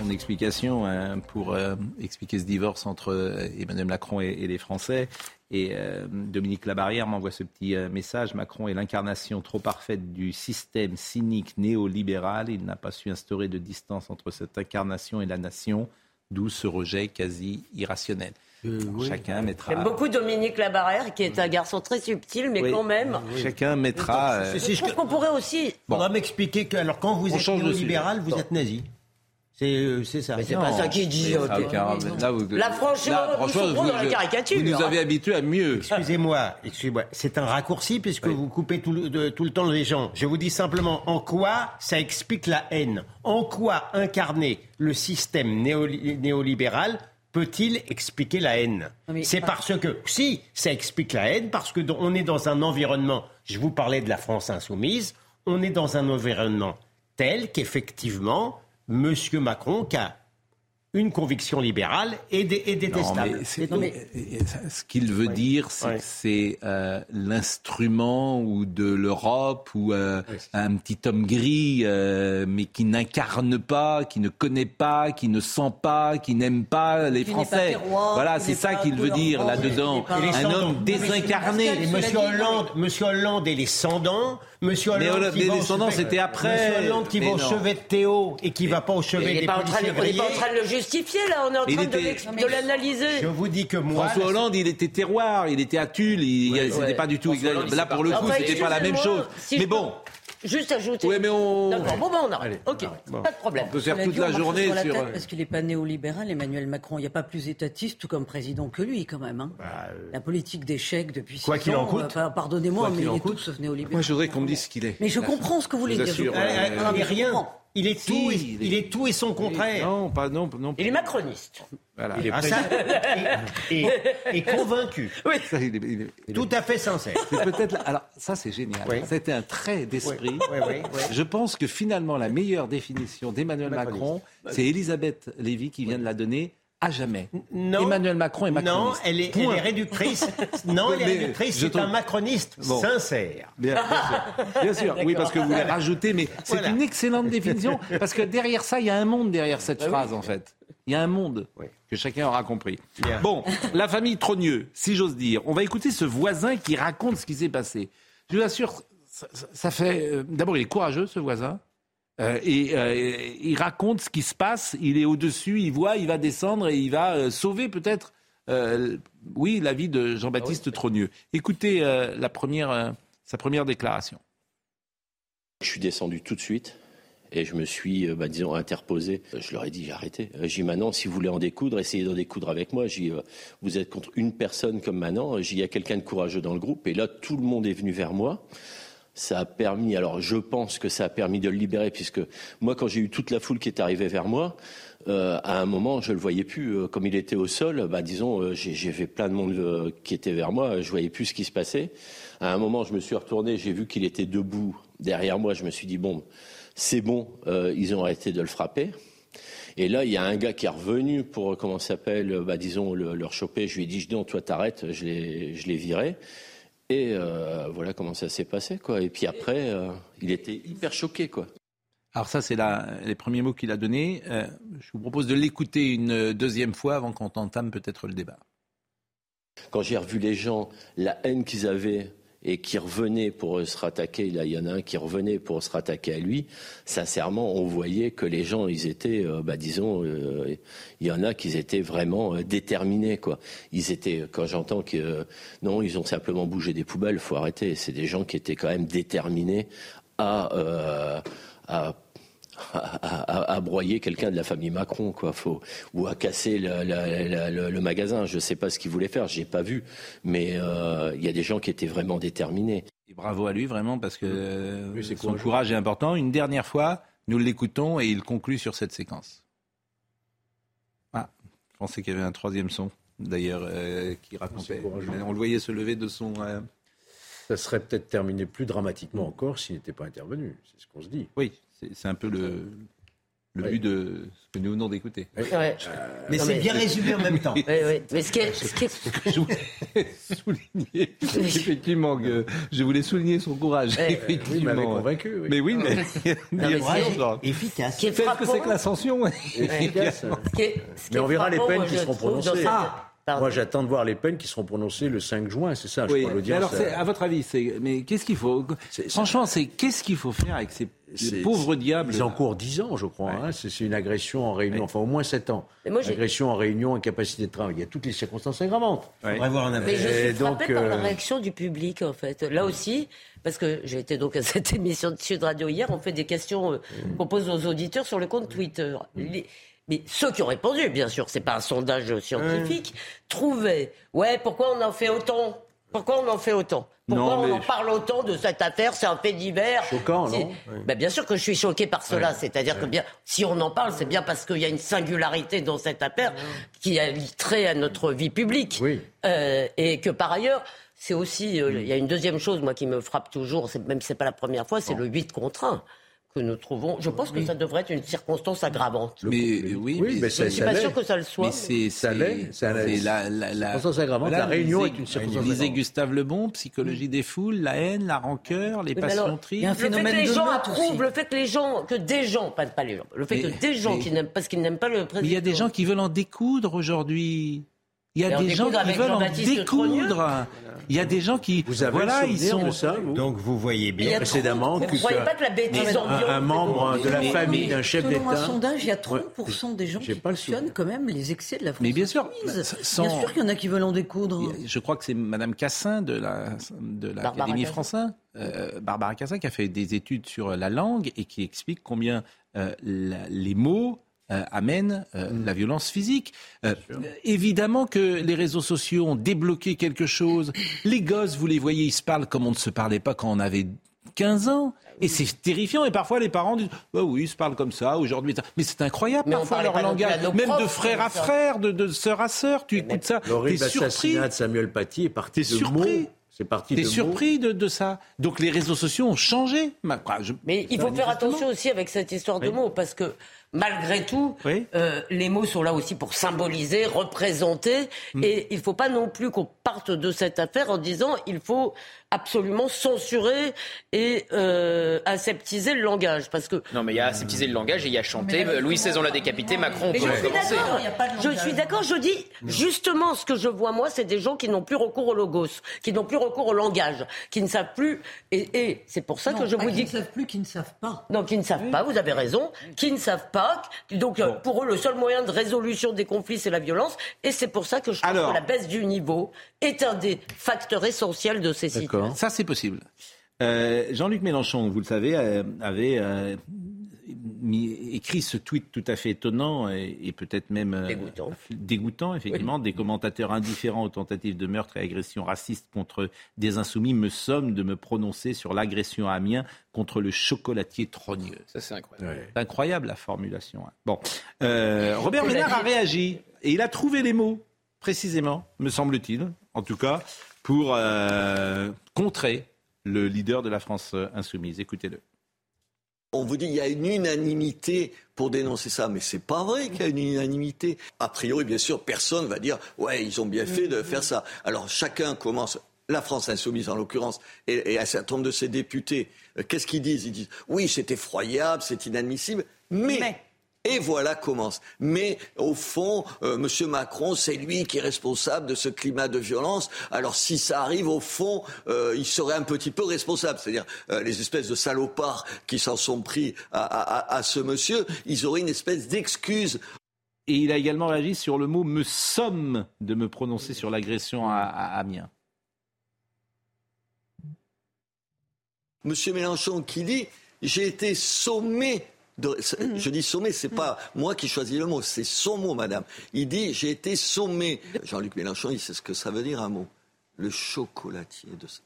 Son explication hein, pour euh, expliquer ce divorce entre euh, Emmanuel Macron et, et les Français. Et euh, Dominique Labarrière m'envoie ce petit euh, message. Macron est l'incarnation trop parfaite du système cynique néolibéral. Il n'a pas su instaurer de distance entre cette incarnation et la nation, d'où ce rejet quasi irrationnel. Chacun mettra. J'aime beaucoup Dominique Labarrère, qui est un garçon très subtil, mais Oui. quand même. Chacun mettra. euh, Je trouve qu'on pourrait aussi. On va m'expliquer que, alors, quand vous On êtes néolibéral, vous êtes nazi. C'est euh, c'est ça. Mais c'est pas ça qu'il dit. là, vous- Là, franchement, vous, dans la caricature, Vous nous hein. avez habitués à mieux. Excusez-moi, excusez-moi. C'est un raccourci puisque vous coupez tout le, de- tout le temps les gens. Je vous dis simplement en quoi ça explique la haine? En quoi incarner le système néoli- néolibéral peut-il expliquer la haine? C'est parce que, si, ça explique la haine, parce que on est dans un environnement, je vous parlais de la France insoumise, on est dans un environnement tel qu'effectivement, M. Macron, qui a une conviction libérale, dé- Non, détestable. mais Ce qu'il veut dire, c'est Ouais. que c'est euh, l'instrument ou de l'Europe ou euh, un petit homme gris, euh, mais qui n'incarne pas, qui ne connaît pas, qui ne sent pas, qui n'aime pas les Qui n'est pas Français. terroir, voilà, c'est ça qu'il veut dire là-dedans. Et Un homme désincarné. Et Monsieur Hollande, Monsieur Hollande et les Cendants, Monsieur Hollande, les descendants, c'était après. Monsieur Hollande qui Mais va au chevet de Théo et qui va pas au chevet Il des n'est pas, en train de- policiers on n'est pas en train de le justifier, là. On est en train de était- l'analyser. Je vous dis que moi, François Hollande, il était terroir, il était à Tulle, il- Ouais, c'était ouais. pas du tout Là, pour le coup, c'était pas la même chose. Mais bon, Juste ajouter. ouais, mais on. D'accord, bon, ben on arrête. Ok, pas de problème. On peut faire toute la journée sur la tête euh, parce qu'il n'est pas néolibéral, Emmanuel Macron. Il n'y a pas plus étatiste tout comme président que lui, quand même. hein. La politique d'échec depuis Quoi six qu'il en coûte. euh, Pardonnez-moi, mais il en est tout coûte. sauf néolibéral. Moi, je voudrais qu'on me dise ce qu'il est. Mais je comprends ce que vous voulez dire. euh, mais rien. Il est tout, et, il est tout et son contraire. Non, pas non, non. Il est macroniste. Voilà. Il est ah, ça, et, et, convaincu. Oui. Ça, il est, il est, tout à fait sincère. C'est peut-être. Alors ça, c'est génial. Oui. C'était un trait d'esprit. Oui, oui, oui, Je pense que finalement, la meilleure définition d'Emmanuel Macron, c'est Elisabeth Lévy qui vient de la donner à jamais. Non, Emmanuel Macron est macroniste. Non, elle est, elle est réductrice. Non, elle est réductrice. C'est un macroniste bon. sincère. Bien, bien sûr. Bien sûr. Oui, parce que vous voulez rajouter, mais c'est voilà. une excellente définition parce que derrière ça, il y a un monde derrière cette Ah phrase en fait. Il y a un monde oui. que chacun aura compris. Bien. Bon, la famille Trogneux, si j'ose dire. On va écouter ce voisin qui raconte ce qui s'est passé. Je vous assure, ça, ça fait. euh, D'abord, il est courageux, ce voisin. Euh, et euh, il raconte ce qui se passe, il est au-dessus, il voit, il va descendre et il va euh, sauver peut-être, euh, oui, la vie de Jean-Baptiste ah oui. Trogneux. Écoutez euh, la première, sa première déclaration. Je suis descendu tout de suite et je me suis, bah, disons, interposé. Je leur ai dit, j'ai arrêté. J'ai dit, maintenant, si vous voulez en découdre, essayez d'en découdre avec moi. J'ai vous êtes contre une personne comme maintenant. J'ai il y a quelqu'un de courageux dans le groupe. Et là, tout le monde est venu vers moi ça a permis, alors je pense que ça a permis de le libérer, puisque moi, quand j'ai eu toute la foule qui est arrivée vers moi, euh, à un moment, je le voyais plus. Euh, comme il était au sol, bah, disons, euh, j'ai fait plein de monde qui était vers moi, je voyais plus ce qui se passait. À un moment, je me suis retourné, j'ai vu qu'il était debout derrière moi, je me suis dit, bon, c'est bon, ils ont arrêté de le frapper. Et là, il y a un gars qui est revenu pour, comment s'appelle, bah, disons, le, le choper. Je lui ai dit, non, toi, t'arrêtes, je l'ai viré. Et euh, voilà comment ça s'est passé, quoi. Et puis après, euh, il était hyper choqué, quoi. Alors ça, c'est les premiers mots qu'il a donnés. Euh, je vous propose de l'écouter une deuxième fois avant qu'on entame peut-être le débat. Quand j'ai revu les gens, la haine qu'ils avaient et qui revenait pour se rattaquer, là il y en a un qui revenait pour se rattaquer à lui, sincèrement on voyait que les gens ils étaient, euh, bah, disons, euh, il y en a qui étaient vraiment euh, déterminés quoi. Ils étaient, quand j'entends que non ils ont simplement bougé des poubelles, faut arrêter, c'est des gens qui étaient quand même déterminés à, à à, à, à, broyer quelqu'un de la famille Macron, quoi, faut, ou à casser la, la, la, le, le, magasin. Je ne sais pas ce qu'il voulait faire, j'ai pas vu, mais il euh, y a des gens qui étaient vraiment déterminés. Et bravo à lui vraiment parce que oui, son courage est important. Une dernière fois, nous l'écoutons et il conclut sur cette séquence. Ah, je pensais qu'il y avait un troisième son d'ailleurs euh, qui racontait. On le voyait se lever de son. Euh... Ça serait peut-être terminé plus dramatiquement encore s'il n'était pas intervenu. C'est ce qu'on se dit. Oui. C'est un peu le, le oui. but de ce que nous venons d'écouter. Oui. Ouais. Euh, mais c'est bien résumé en même temps. Oui, oui. Mais ce qui est, ce qui est... je voulais souligner, effectivement, que je voulais souligner son courage. effectivement. Oui, convaincu. Oui. Mais oui, mais non, mais efficace. Qui est ce que c'est que l'ascension mais on verra les peines qui seront prononcées. Ah. Moi, j'attends de voir les peines qui seront prononcées le 5 juin, c'est ça, oui. je crois, Alors, à votre avis, mais qu'est-ce qu'il faut Franchement, c'est qu'est-ce qu'il faut faire avec ces pauvres diables? Ils encourent 10 ans, je crois. Ouais. Hein. C'est une agression en réunion, ouais. enfin au moins 7 ans. Moi, agression en réunion, incapacité de travail. Il y a toutes les circonstances aggravantes. Ouais. Voir un mais je suis frappé donc, par la réaction du public, en fait. Là aussi, parce que j'ai été donc à cette émission de Sud Radio hier, on fait des questions euh, qu'on pose aux auditeurs sur le compte Twitter. Les, mais ceux qui ont répondu, bien sûr, c'est pas un sondage scientifique, mmh. trouvaient, ouais, pourquoi on en fait autant? Pourquoi on en fait autant? Pourquoi non, on en parle autant de cette affaire? C'est un fait divers. Choquant, non? Oui. ben, Bien sûr que je suis choqué par cela. C'est-à-dire que bien, si on en parle, c'est bien parce qu'il y a une singularité dans cette affaire qui a trait à notre vie publique. Oui. Euh, et que par ailleurs, c'est aussi, euh, il y a une deuxième chose, moi, qui me frappe toujours, même si c'est pas la première fois, c'est le 8 contre 1 que nous trouvons. Je pense que ça devrait être une circonstance aggravante. Mais oui, oui mais, je ne suis pas sûr que ça le soit. Mais c'est ça l'est. C'est la, la, la, circonstance aggravante. Voilà, la réunion est une circonstance disait aggravante. Gustave Lebon, psychologie des foules, la haine, la rancœur, les passions tristes. Il y a un phénomène le fait que les gens approuvent, le fait que les gens, que des gens, pas, pas les gens, le fait mais, que des gens mais, qui n'aiment parce qu'ils n'aiment pas le président. Mais il y a des gens qui veulent en découdre aujourd'hui. Il y a des gens qui veulent en découdre. Il y a des gens qui, vous avez voilà, ils sont de ça. Vous Donc vous voyez bien précédemment que, pas que la bêtise un, un, membre de la famille d'un chef d'État. Dans un sondage, il y a 30% des gens qui questionnent quand même les excès de la France. Mais bien sûr, sans... bien sûr qu'il y en a qui veulent en découdre. Je crois que c'est Madame Cassin de la de l'Académie française, euh, Barbara Cassin, qui a fait des études sur la langue et qui explique combien euh, la, les mots euh, amène euh, mmh. la violence physique. Euh, évidemment que les réseaux sociaux ont débloqué quelque chose. Les gosses, vous les voyez, ils se parlent comme on ne se parlait pas quand on avait 15 ans. Et c'est terrifiant. Et parfois, les parents disent Bah oui, ils se parlent comme ça aujourd'hui. Mais c'est incroyable, Mais parfois, leur langage. Même de frère à frère, de, de sœur à sœur. Tu écoutes ça. L'horrible assassinat de Samuel Paty est parti de surpris. mots. C'est parti T'es de mots. surpris de, de ça. Donc les réseaux sociaux ont changé. Ma- quoi, je- Mais il faut faire attention aussi avec cette histoire de Oui. mots, parce que malgré tout, Oui. euh, les mots sont là aussi pour symboliser, représenter, Hmm. et il ne faut pas non plus qu'on parte de cette affaire en disant il faut absolument censurer et euh, aseptiser le langage, parce que Non, mais il y a aseptisé le langage et il y a chanté. Mais là, Louis XVI, on l'a décapité. Macron, on Mais peut je le suis d'accord. Je langage. suis d'accord. Je dis justement ce que je vois moi, c'est des gens qui n'ont plus recours au logos, qui n'ont plus recours au langage, qui ne savent plus. Et, et c'est pour ça Non, que je vous qui dis ne savent plus, qui ne savent pas. non, qui ne savent pas, vous avez raison, qui ne savent pas. Donc, euh, pour eux, le seul moyen de résolution des conflits, c'est la violence. Et c'est pour ça que je pense Alors. que la baisse du niveau est un des facteurs essentiels de ces situations. D'accord. Ça, c'est possible. Euh, Jean-Luc Mélenchon, vous le savez, euh, avait euh, mis- écrit ce tweet tout à fait étonnant et, et peut-être même euh, Dégoûtant. dégoûtant, effectivement. Des commentateurs indifférents aux tentatives de meurtre et agressions racistes contre des insoumis me somment de me prononcer sur l'agression à Amiens contre le chocolatier trogneux. Ça, c'est incroyable. Ouais. C'est incroyable la formulation. hein. Bon, Euh, Robert Ménard a réagi et il a trouvé les mots précisément, me semble-t-il, en tout cas, pour euh, contrer le leader de la France euh, insoumise. Écoutez-le. On vous dit il y a une unanimité pour dénoncer ça, mais c'est pas vrai qu'il y a une unanimité. A priori, bien sûr, personne va dire ouais ils ont bien fait de faire ça. Alors chacun commence. La France insoumise en l'occurrence et, et un certain nombre de ses députés, euh, qu'est-ce qu'ils disent? Ils disent oui c'est effroyable, c'est inadmissible, mais, Mais. Et voilà commence. Mais au fond, euh, Monsieur Macron, c'est lui qui est responsable de ce climat de violence. Alors si ça arrive, au fond, euh, il serait un petit peu responsable. C'est-à-dire euh, les espèces de salopards qui s'en sont pris à, à- à- à ce monsieur, ils auraient une espèce d'excuse. Et il a également réagi sur le mot me somme de me prononcer sur l'agression à, à Amiens. Monsieur Mélenchon qui dit j'ai été sommé. De, je dis sommé, c'est pas moi qui choisis le mot, c'est son mot, madame. Il dit j'ai été sommé. Jean-Luc Mélenchon, il sait ce que ça veut dire un mot. Le chocolatier de ça.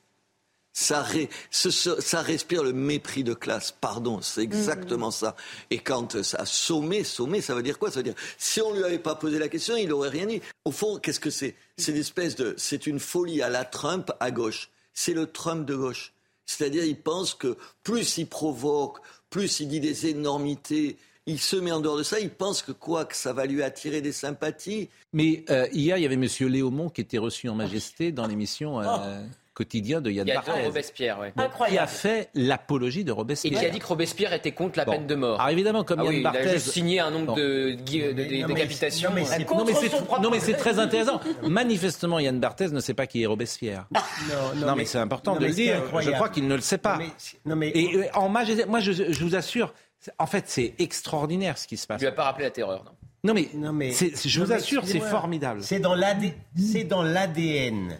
Ça, ré- ce- ce- ça respire le mépris de classe. Pardon, c'est exactement ça. Et quand euh, ça sommé, sommé, ça veut dire quoi? Ça veut dire si on lui avait pas posé la question, il aurait rien dit. Au fond, qu'est-ce que c'est? C'est une espèce de, c'est une folie à la Trump à gauche. C'est le Trump de gauche. C'est-à-dire, il pense que plus il provoque, plus il dit des énormités, il se met en dehors de ça. Il pense que quoi Que ça va lui attirer des sympathies. Mais euh, hier, il y avait M. Léaumont qui était reçu en majesté dans l'émission euh, quotidien de Yann Barthès, Robespierre, ouais. qui a fait l'apologie de Et Robespierre. qui a dit que Robespierre était contre la Bon. peine de mort. Alors évidemment, comme Ah Yann oui, il a Barthès... juste signé un nombre Bon. de, de- non, décapitations. non, mais c'est- Non mais, c'est, son propre non mais c'est très intéressant. Manifestement, Yann Barthès ne sait pas qui est Robespierre. Non, mais, c'est important non, de mais le dire. Je crois qu'il ne le sait pas. Non, mais, non, mais- Et euh, en majesté, moi je, je vous assure, en fait c'est extraordinaire ce qui se passe. lui a pas rappelé la terreur, non. Non mais, Non, mais- je vous assure, c'est formidable. C'est dans l'AD c'est dans l'ADN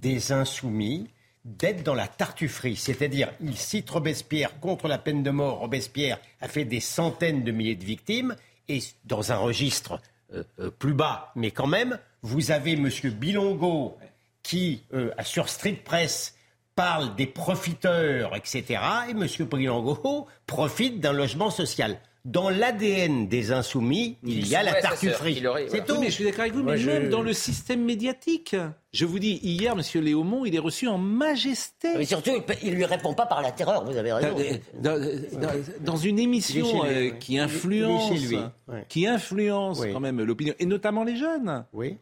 des insoumis d'être dans la tartufferie. C'est-à-dire, il cite Robespierre contre la peine de mort. Robespierre a fait des centaines de milliers de victimes. Et dans un registre euh, euh, plus bas, mais quand même, vous avez M. Bilongo qui, euh, sur Street Press, parle des profiteurs, etc. Et M. Bilongo profite d'un logement social. Dans l'ADN des insoumis, il y a la tartufferie. C'est tout. Mais je suis d'accord avec vous, mais je- même dans le système médiatique. Je vous dis, hier, M. Léaumont, il est reçu en majesté. Mais surtout, il il lui répond pas par la terreur, vous avez raison. Dans, dans- dans une émission lui, euh, qui influence, lui, qui influence Oui. quand même l'opinion, et notamment les jeunes. Oui.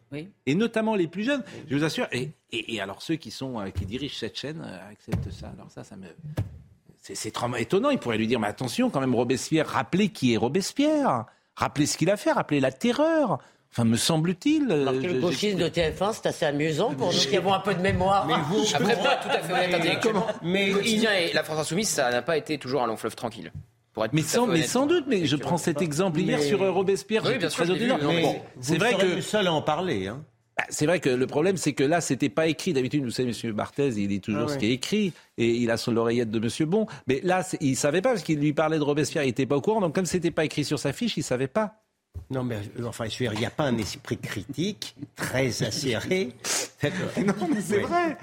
et notamment les plus jeunes. Je vous assure. Et, et- et alors ceux qui sont euh, qui dirigent cette chaîne euh, acceptent ça. Alors ça, ça me c'est, étonnant. Ils pourraient lui dire mais attention quand même Robespierre. Rappelez qui est Robespierre. Rappelez ce qu'il a fait. Rappelez la terreur. Enfin, me semble-t-il. euh, le gauchisme de TF1, c'est assez amusant pour nous qui avons un peu de mémoire. Mais vous, Après, être tout à fait honnête intellectuellement, Mais et la France Insoumise, ça n'a pas été toujours un long fleuve tranquille. Pour être Mais sans, mais sans doute, mais je prends cet exemple hier sur euh, Robespierre. Oui, j'étais bien sûr, très Bon, vrai que le seul à en parler. Hein. C'est vrai que le problème, c'est que là, c'était pas écrit. D'habitude, vous savez, M. Barthez, il dit toujours Ah ce qui est écrit et il a son l'oreillette de M. Bon. Mais là, il savait pas parce qu'il lui parlait de Robespierre, il était pas au courant. Donc, comme c'était pas écrit sur sa fiche, il savait pas. Non, mais euh, enfin, je veux dire, il n'y a pas un esprit critique très acéré. Non, mais c'est vrai.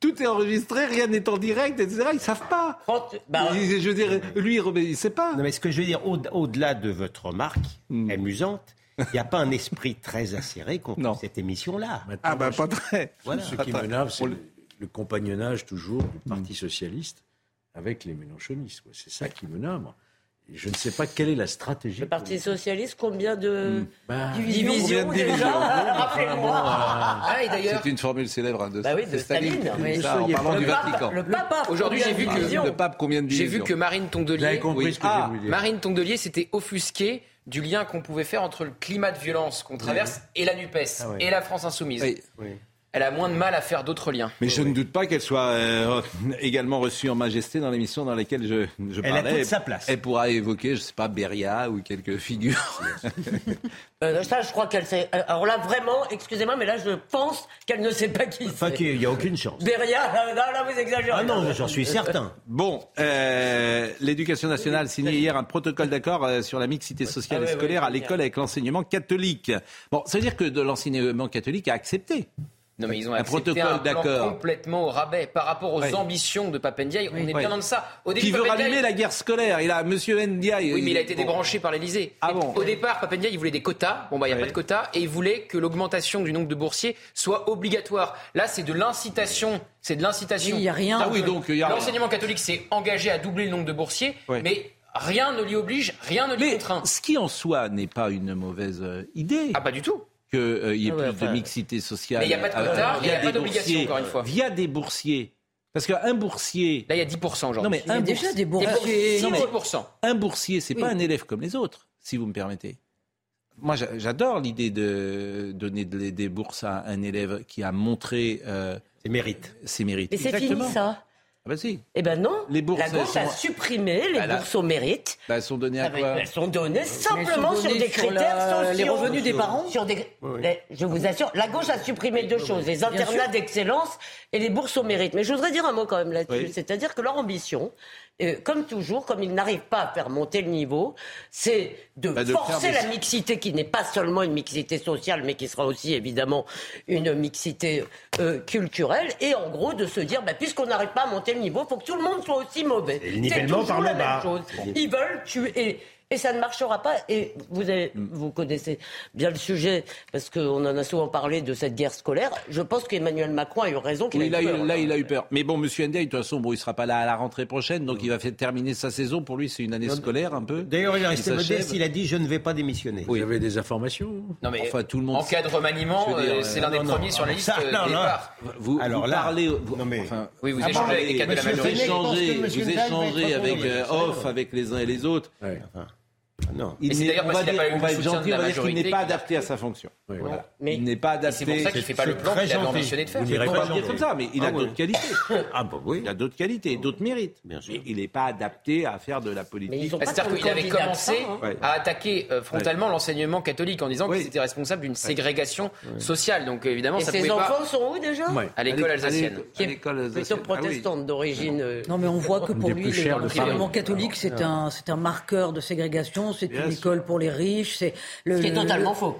tout est enregistré, rien n'est en direct, etc. Ils savent pas. bah, je veux dire, lui, il ne sait pas. Non, mais ce que je veux dire, au- au-delà de votre remarque Hmm. amusante, il n'y a pas un esprit très acéré contre Non. cette émission-là. Ah bah moi, pas très. Voilà. Ce qui m'énerve, c'est le, le compagnonnage toujours du Parti socialiste avec les Mélenchonistes. quoi. C'est ça qui m'énerve. Et je ne sais pas quelle est la stratégie. Le Parti Socialiste, combien de Bah, divisions Combien de divisions déjà Rappelez-moi. Ah, d'ailleurs, C'est une formule célèbre hein, de, Bah oui, de Staline. ça en parlant Le du pape- Vatican. Le pape, Aujourd'hui, j'ai vu que- divisions? Le pape, combien de j'ai vu que Marine Vous avez Tondelier, compris Oui. ce que Ah, j'ai voulu dire. Marine Tondelier s'était offusquée du lien qu'on pouvait faire entre le climat de violence qu'on traverse et la NUPES Ah et la France insoumise. Oui. Elle a moins de mal à faire d'autres liens. Mais je ne doute pas qu'elle soit euh, également reçue en majesté dans l'émission dans laquelle je, je Elle a parlais. toute sa place. Elle pourra évoquer, je ne sais pas, Beria ou quelques figures. Euh, ça, je crois qu'elle sait. Alors là, vraiment, excusez-moi, mais là, je pense qu'elle ne sait pas qui Enfin, c'est. qu'il n'y a aucune chance. Beria, là, vous exagérez. Ah non, j'en suis certain. Bon, euh, l'éducation nationale a signé hier un protocole d'accord euh, sur la mixité sociale Ah et ouais, scolaire à l'école avec l'enseignement catholique. Bon, ça veut dire que de l'enseignement catholique a accepté. Non, mais ils ont Un accepté protocole un d'accord. complètement au rabais par rapport aux ambitions de Papendiaï. On est bien dans ça. Au début, Qui veut Papendiaï- rallumer la guerre scolaire Il a Monsieur Ndiaye. Oui, mais il a été Bon. débranché par l'Elysée. Ah bon Au départ, Papendia, il voulait des quotas. Bon, bah, il n'y a pas de quotas. Et il voulait que l'augmentation du nombre de boursiers soit obligatoire. Là, c'est de l'incitation. C'est de l'incitation. Il y a rien. Ah oui, donc il y a. L'enseignement catholique s'est engagé à doubler le nombre de boursiers, mais rien ne l'y oblige, rien ne l'y contraint. ce qui en soi n'est pas une mauvaise euh, idée. Ah, pas du tout. Qu'il y ait Ah ouais, plus enfin, de mixité sociale. Mais il y a pas de euh, quota, via et il y a des pas d'obligation, boursiers, encore une fois. Via des boursiers. Parce qu'un boursier. Là, il y a 10% aujourd'hui. Non, mais Il y a un déjà boursier, des Des boursiers. Non, mais- 10%. un boursier, c'est Oui. pas un élève comme les autres, si vous me permettez. Moi, j'a- j'adore l'idée de donner de- des bourses à un élève qui a montré euh, C'est mérite. ses mérites. Mais c'est fini, ça. Ah bah si. Eh ben non. Les bourses, la gauche a supprimé les Bah là- bourses au mérite. Bah, elles sont données à quoi elles sont données simplement sont sur des sur critères la- sociaux. les revenus des parents Sur des... Les- Je vous assure, la gauche a supprimé deux choses, les internats d'excellence et les bourses au mérite. Mais je voudrais dire un mot quand même là-dessus. Oui. C'est-à-dire que leur ambition, euh, comme toujours, comme ils n'arrivent pas à faire monter le niveau, c'est de, Bah, de forcer des- la mixité qui n'est pas seulement une mixité sociale, mais qui sera aussi évidemment une mixité euh, culturelle. Et en gros, de se dire, bah, puisqu'on n'arrive pas à monter le niveau, il faut que tout le monde soit aussi mauvais. Nivellement toujours par le la même bas. chose. Ils veulent tuer. Et, et ça ne marchera pas. Et vous, avez, vous connaissez bien le sujet, parce qu'on en a souvent parlé de cette guerre scolaire. Je pense qu'Emmanuel Macron a eu raison qu'il Oui, a là, eu peur. il, là, il a eu peur. Mais bon, Monsieur Ndiaye, de toute façon, bon, il sera pas là à la rentrée prochaine, donc il va faire terminer sa saison. Pour lui, c'est une année scolaire un peu. D'ailleurs, il est resté Il s'achève. modeste, il a dit je ne vais pas démissionner. Vous avez des informations Non, mais Enfin, tout le monde. en cas de remaniement, dire, euh, c'est l'un des non, non, premiers sur la liste ça, euh, non, des non. Vous, Alors vous là- parlez. vous- Non, mais- enfin, Oui, vous échangez avec les cadres de la majorité. Vous échangez avec euh, off, avec les uns et les autres. Ouais. Ah non. Il d'ailleurs on va qu'il dire, pas on va être gentil, on va dire qu'il n'est pas qui- adapté à sa fonction. Ouais, Voilà. Mais- Il n'est pas adapté. c'est pour ça qu'il ne fait pas le plan qu'il avait ambitionné de faire. Vous On va dire comme ça, mais il a Ah, d'autres oui. qualités. Ah bah oui. Il a d'autres qualités, et d'autres mérites. Bien sûr. Mais il n'est pas adapté à faire de la Mais politique. ils ont Bah, pas C'est-à-dire qu'il avait commencé ça, hein. Ouais. à attaquer euh, frontalement l'enseignement catholique en disant Oui. qu'ils étaient responsables d'une ségrégation sociale. Donc évidemment, Et ça ses enfants sont où déjà? Ouais. à l'école alsacienne. Alsacienne. Plutôt Ah oui. protestante d'origine. euh, Non, mais on voit que pour lui, l'enseignement catholique, c'est un marqueur de ségrégation, c'est une école pour les riches, c'est le. Ce qui est le- totalement le- faux.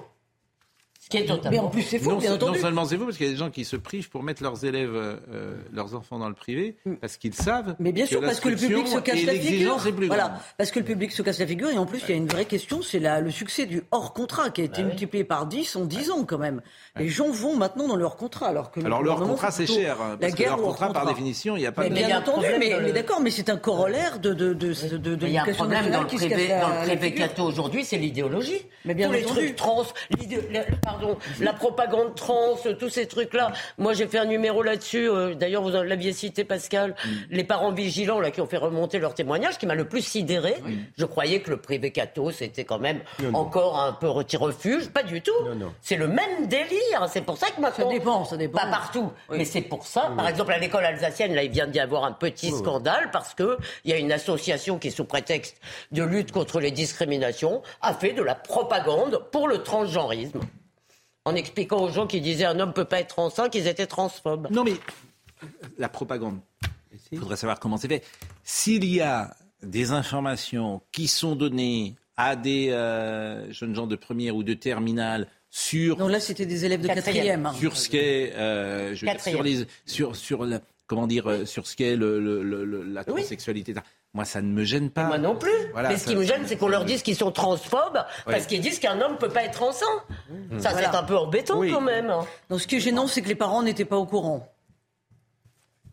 Ce qui est Mais en plus, c'est faux, Non, bien non entendu. seulement c'est vous, parce qu'il y a des gens qui se privent pour mettre leurs élèves, euh, leurs enfants dans le privé, parce qu'ils savent. Mais bien sûr, parce que le public se casse et la figure. plus Voilà, grande. parce que le public se casse la figure. Et en plus, il y a une vraie question, c'est le succès du hors contrat qui a été multiplié par 10 en 10 ans quand même. Les gens vont maintenant dans leur contrat, alors que le Alors leur gouvernement, contrat c'est cher, hein, La parce que au hors contrat par définition, il n'y a pas Mais de. bien entendu, mais, le- d'accord, mais c'est un corollaire de de de Il y a un problème dans le privé, le catho aujourd'hui, c'est l'idéologie. Mais bien tous les entendu. trucs trans, pardon, la propagande trans, tous ces trucs-là. Moi, j'ai fait un numéro là-dessus. euh, D'ailleurs, vous l'aviez cité, Pascal. Les parents vigilants là qui ont fait remonter leur témoignage, qui m'a le plus sidéré. Je croyais que le privé catho, c'était quand même encore un peu petit refuge. Pas du tout. Non, non. C'est le même délire. C'est pour ça que maintenant. Ça dépend, ça dépend. Pas partout, mais c'est pour ça. Par exemple, à l'école alsacienne, là, il vient d'y avoir un petit scandale parce que il y a une association qui, sous prétexte de lutte contre les discriminations, a fait de la propagande pour le transgenrisme. En expliquant aux gens qui disaient un homme peut pas être enceint qu'ils étaient transphobes. Non mais la propagande. Il faudrait savoir comment c'est fait. S'il y a des informations qui sont données à des euh, jeunes gens de première ou de terminale sur Non, là, c'était des élèves de Quatrième. quatrième. hein. sur ce qu'est euh, sur les sur sur la- comment dire, euh, sur ce qu'est le, le- le- le- la transsexualité. Moi, ça ne me gêne pas. Moi non plus. Voilà, mais ce ça- qui me gêne, ça- c'est qu'on leur dise qu'ils sont transphobes parce qu'ils disent qu'un homme peut pas être enceint. Ça, Voilà. c'est un peu embêtant Oui. quand même. Donc ce qui est gênant, c'est que les parents n'étaient pas au courant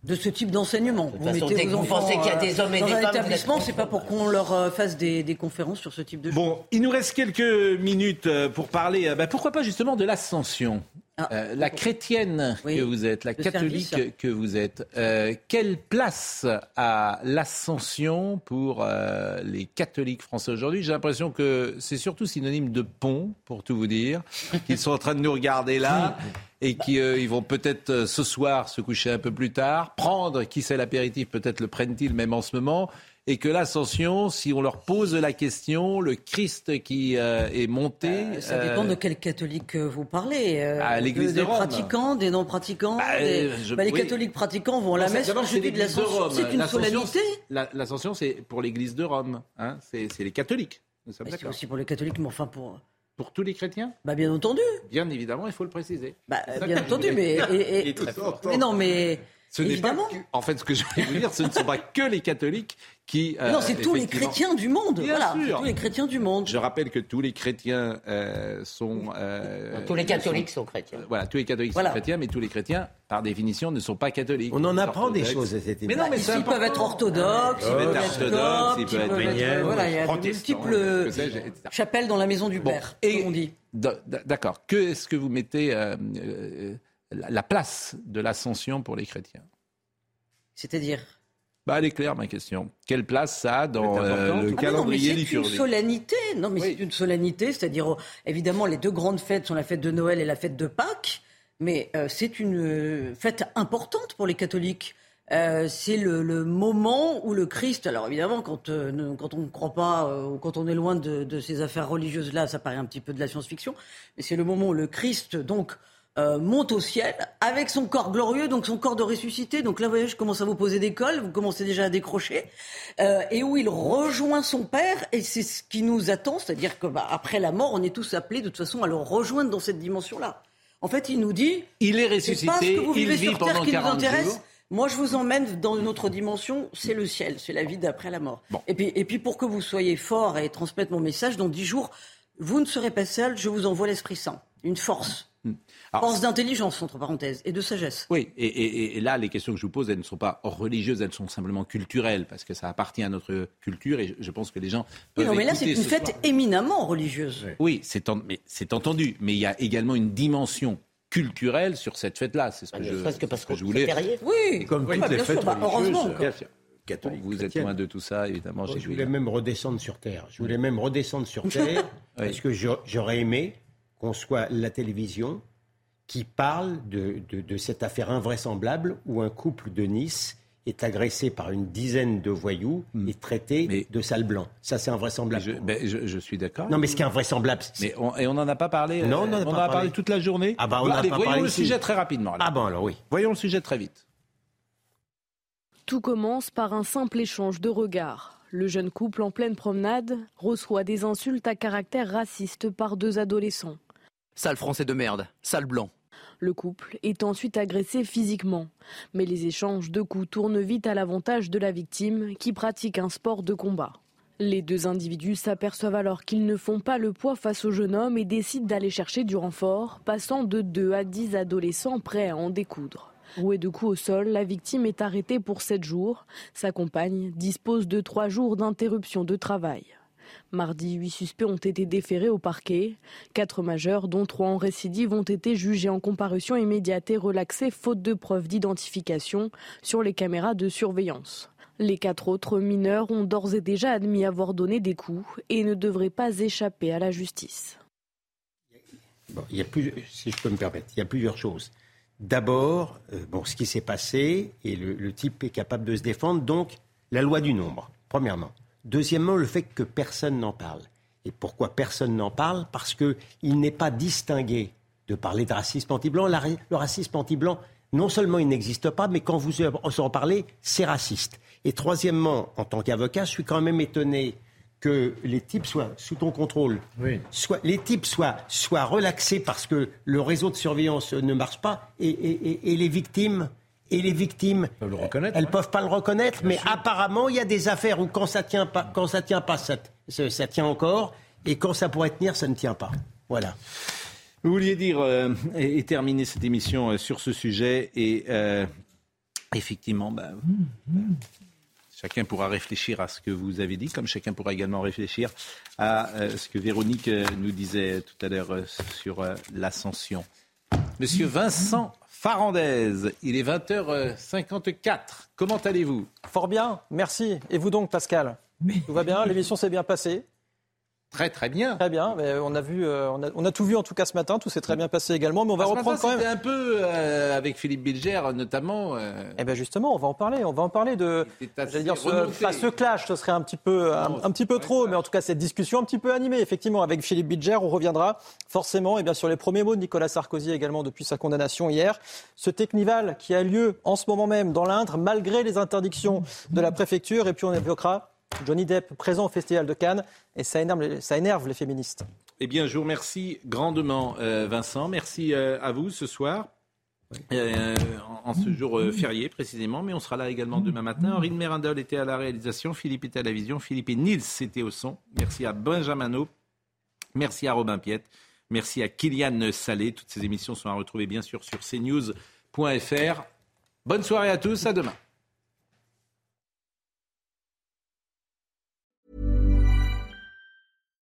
de ce type d'enseignement. Vous façon, mettez dès que vos vous enfants, pensez qu'il y a des hommes et dans des un femmes, établissement, c'est pas pour qu'on leur euh, fasse des, des conférences sur ce type de choses. Bon, il nous reste quelques minutes euh, pour parler, euh, bah, pourquoi pas justement de l'ascension. Ah. Euh, la chrétienne Oui. que vous êtes, la catholique service. que vous êtes, euh, quelle place a l'ascension pour euh, les catholiques français aujourd'hui? J'ai l'impression que c'est surtout synonyme de pont, pour tout vous dire, qu'ils sont en train de nous regarder là et qu'ils vont peut-être ce soir se coucher un peu plus tard, prendre, qui sait l'apéritif, peut-être le prennent-ils même en ce moment, et que l'ascension, si on leur pose la question, le Christ qui euh, est monté... Ça dépend euh, de quel catholique euh, vous parlez. euh, à l'église de des Rome. pratiquants, des non-pratiquants. Bah, des- euh, je- bah, les oui. catholiques pratiquants vont à la messe. d'abord, Je c'est dis de de l'ascension, Rome. C'est une solennité. la- L'ascension, c'est pour l'église de Rome. Hein c'est les catholiques. Mais C'est d'accord. aussi pour les catholiques, mais enfin pour. Pour tous les chrétiens Bah bien entendu. Bien évidemment, il faut le préciser. Bah, ça bien entendu, mais. et- et- Il est très fort. mais non, mais. Ce n'est pas en fait, ce que je voulais vous dire, ce ne sont pas que les catholiques qui. euh, non, c'est tous les chrétiens du monde. Bien voilà, sûr. tous les chrétiens du monde. Je rappelle que tous les chrétiens euh, sont. euh, Tous les catholiques sont- sont chrétiens. Voilà, tous les catholiques Voilà. sont chrétiens, mais tous les chrétiens, par définition, ne sont pas catholiques. On en Ils apprend des choses à cette Mais époque. non, mais c'est ils peuvent être orthodoxes, ils peuvent peuvent être orthodoxes, ils peuvent être voilà, il y a de multiples chapelles dans la maison du Père, et- on dit. D'accord. Que est-ce que vous mettez euh, euh, la la place de l'ascension pour les chrétiens C'est-à-dire Bah, elle est claire ma question. Quelle place ça a dans euh, le Ah calendrier c'est une liturgique solennité. Non, mais Oui. c'est une solennité, c'est-à-dire oh, évidemment les deux grandes fêtes sont la fête de Noël et la fête de Pâques, mais euh, c'est une euh, fête importante pour les catholiques. Euh, c'est le, le moment où le Christ, alors évidemment, quand, euh, ne- quand on ne croit pas, euh, ou quand on est loin de, de ces affaires religieuses-là, ça paraît un petit peu de la science-fiction, mais c'est le moment où le Christ, donc, euh, monte au ciel avec son corps glorieux, donc son corps de ressuscité. Donc là, vous voyez, je commence à vous poser des cols, vous commencez déjà à décrocher, euh, et où il rejoint son père, et c'est ce qui nous attend, c'est-à-dire que bah, après la mort, on est tous appelés de toute façon à le rejoindre dans cette dimension-là. En fait, il nous dit, Il est c'est pas ce ressuscité, que vous il vivez vit sur Terre pendant qui nous 40 intéresse. jours. Moi, je vous emmène dans une autre dimension, c'est le ciel, c'est la vie d'après la mort. Bon. Et, puis, et puis, pour que vous soyez fort et transmettre mon message, dans dix jours, vous ne serez pas seul, je vous envoie l'Esprit Saint, une force. Alors, force d'intelligence, entre parenthèses, et de sagesse. Oui, et, et- et là, les questions que je vous pose, elles ne sont pas religieuses, elles sont simplement culturelles, parce que ça appartient à notre culture, et je, je pense que les gens Oui, peuvent non, mais là, c'est une ce fête soir. éminemment religieuse. Oui, c'est en- entendu, mais il y a également une dimension culturelle sur cette fête-là. C'est ce que c'est parce ce que que je voulais. Oui, Comme oui, toutes bah, les bien fêtes sûr, bah, heureusement. Bien sûr. catholique. Vous êtes loin de tout ça, évidemment. Moi, j'ai je voulais même redescendre sur Terre. Je voulais même redescendre sur Terre parce que j'aurais aimé qu'on soit la télévision qui parle de, de- de cette affaire invraisemblable où un couple de Nice est agressé par une dizaine de voyous et traité. Mais- de sale blanc. Ça, c'est Mais invraisemblable. je, ben, je- je suis d'accord. Non, mais ce qui est invraisemblable, c'est... Mais on, et on n'en a pas parlé. Non, euh, on n'en a on pas en a parlé parlé. toute la journée. Ah bah, on a Allez, pas voyons parlé le ici. sujet très rapidement. allez. Ah bon, alors oui. Voyons le sujet très vite. Tout commence par un simple échange de regards. Le jeune couple en pleine promenade reçoit des insultes à caractère raciste par deux adolescents. Sale français de merde, sale blanc. Le couple est ensuite agressé physiquement. Mais les échanges de coups tournent vite à l'avantage de la victime qui pratique un sport de combat. Les deux individus s'aperçoivent alors qu'ils ne font pas le poids face au jeune homme et décident d'aller chercher du renfort, passant de 2 à 10 adolescents prêts à en découdre. Rouée de coups au sol, la victime est arrêtée pour 7 jours. Sa compagne dispose de 3 jours d'interruption de travail. Mardi, huit suspects ont été déférés au parquet. Quatre majeurs, dont trois en récidive, ont été jugés en comparution immédiate et relaxés faute de preuves d'identification sur les caméras de surveillance. Les quatre autres mineurs ont d'ores et déjà admis avoir donné des coups et ne devraient pas échapper à la justice. Il y a plusieurs choses. D'abord, euh, ce qui s'est passé, et le type est capable de se défendre, donc la loi du nombre, premièrement. Deuxièmement, le fait que personne n'en parle. Et pourquoi personne n'en parle? Parce qu'il n'est pas distingué de parler de racisme anti-blanc. La- Le racisme anti-blanc, non seulement il n'existe pas, mais quand vous en parlez, c'est raciste. Et troisièmement, en tant qu'avocat, je suis quand même étonné que les types soient sous ton contrôle, Oui. soit, les types soient, soient relaxés parce que le réseau de surveillance ne marche pas et, et- et- et les victimes et les victimes, peuvent le reconnaître, elles ouais. peuvent pas le reconnaître. mais apparemment, il y a des affaires où quand ça tient pas, quand ça tient pas, ça, ça, ça tient encore, et quand ça pourrait tenir, ça ne tient pas. Voilà. Vous vouliez dire euh, et, et terminer cette émission euh, sur ce sujet et euh, effectivement, bah, bah, chacun pourra réfléchir à ce que vous avez dit, comme chacun pourra également réfléchir à euh, ce que Véronique euh, nous disait tout à l'heure euh, sur euh, l'ascension. Monsieur Vincent Farandez, il est 20h54. Comment allez-vous? Fort bien, merci. Et vous donc, Pascal? Tout va bien? L'émission s'est bien passée? Très très bien. Très bien. Mais on a vu, euh, on a, on a tout vu en tout cas ce matin. Tout s'est très bien passé également. Mais on va Ah, ce reprendre matin, quand même. Un peu euh, avec Philippe Bilger notamment. euh, Eh ben justement, on va en parler. On va en parler de, j'allais dire, ce, ce clash, ce serait un petit peu, un, Non, un petit peu trop, mais en tout cas cette discussion un petit peu animée, effectivement, avec Philippe Bilger. On reviendra forcément, et bien sur les premiers mots de Nicolas Sarkozy également depuis sa condamnation hier. Ce technival qui a lieu en ce moment même dans l'Indre, malgré les interdictions de la préfecture, et puis on évoquera Johnny Depp présent au Festival de Cannes, et ça énerve, les- ça énerve les féministes. Eh bien, je vous remercie grandement, euh, Vincent. Merci euh, à vous ce soir. Euh, en, en ce jour férié précisément, mais on sera là également demain matin. Henri de Mérindol était à la réalisation, Philippe était à la vision, Philippe et Nils étaient au son. Merci à Benjamin merci à Robin Piette, merci à Kylian Salé. Toutes ces émissions sont à retrouver bien sûr sur cnews.fr. Bonne soirée à tous, à demain.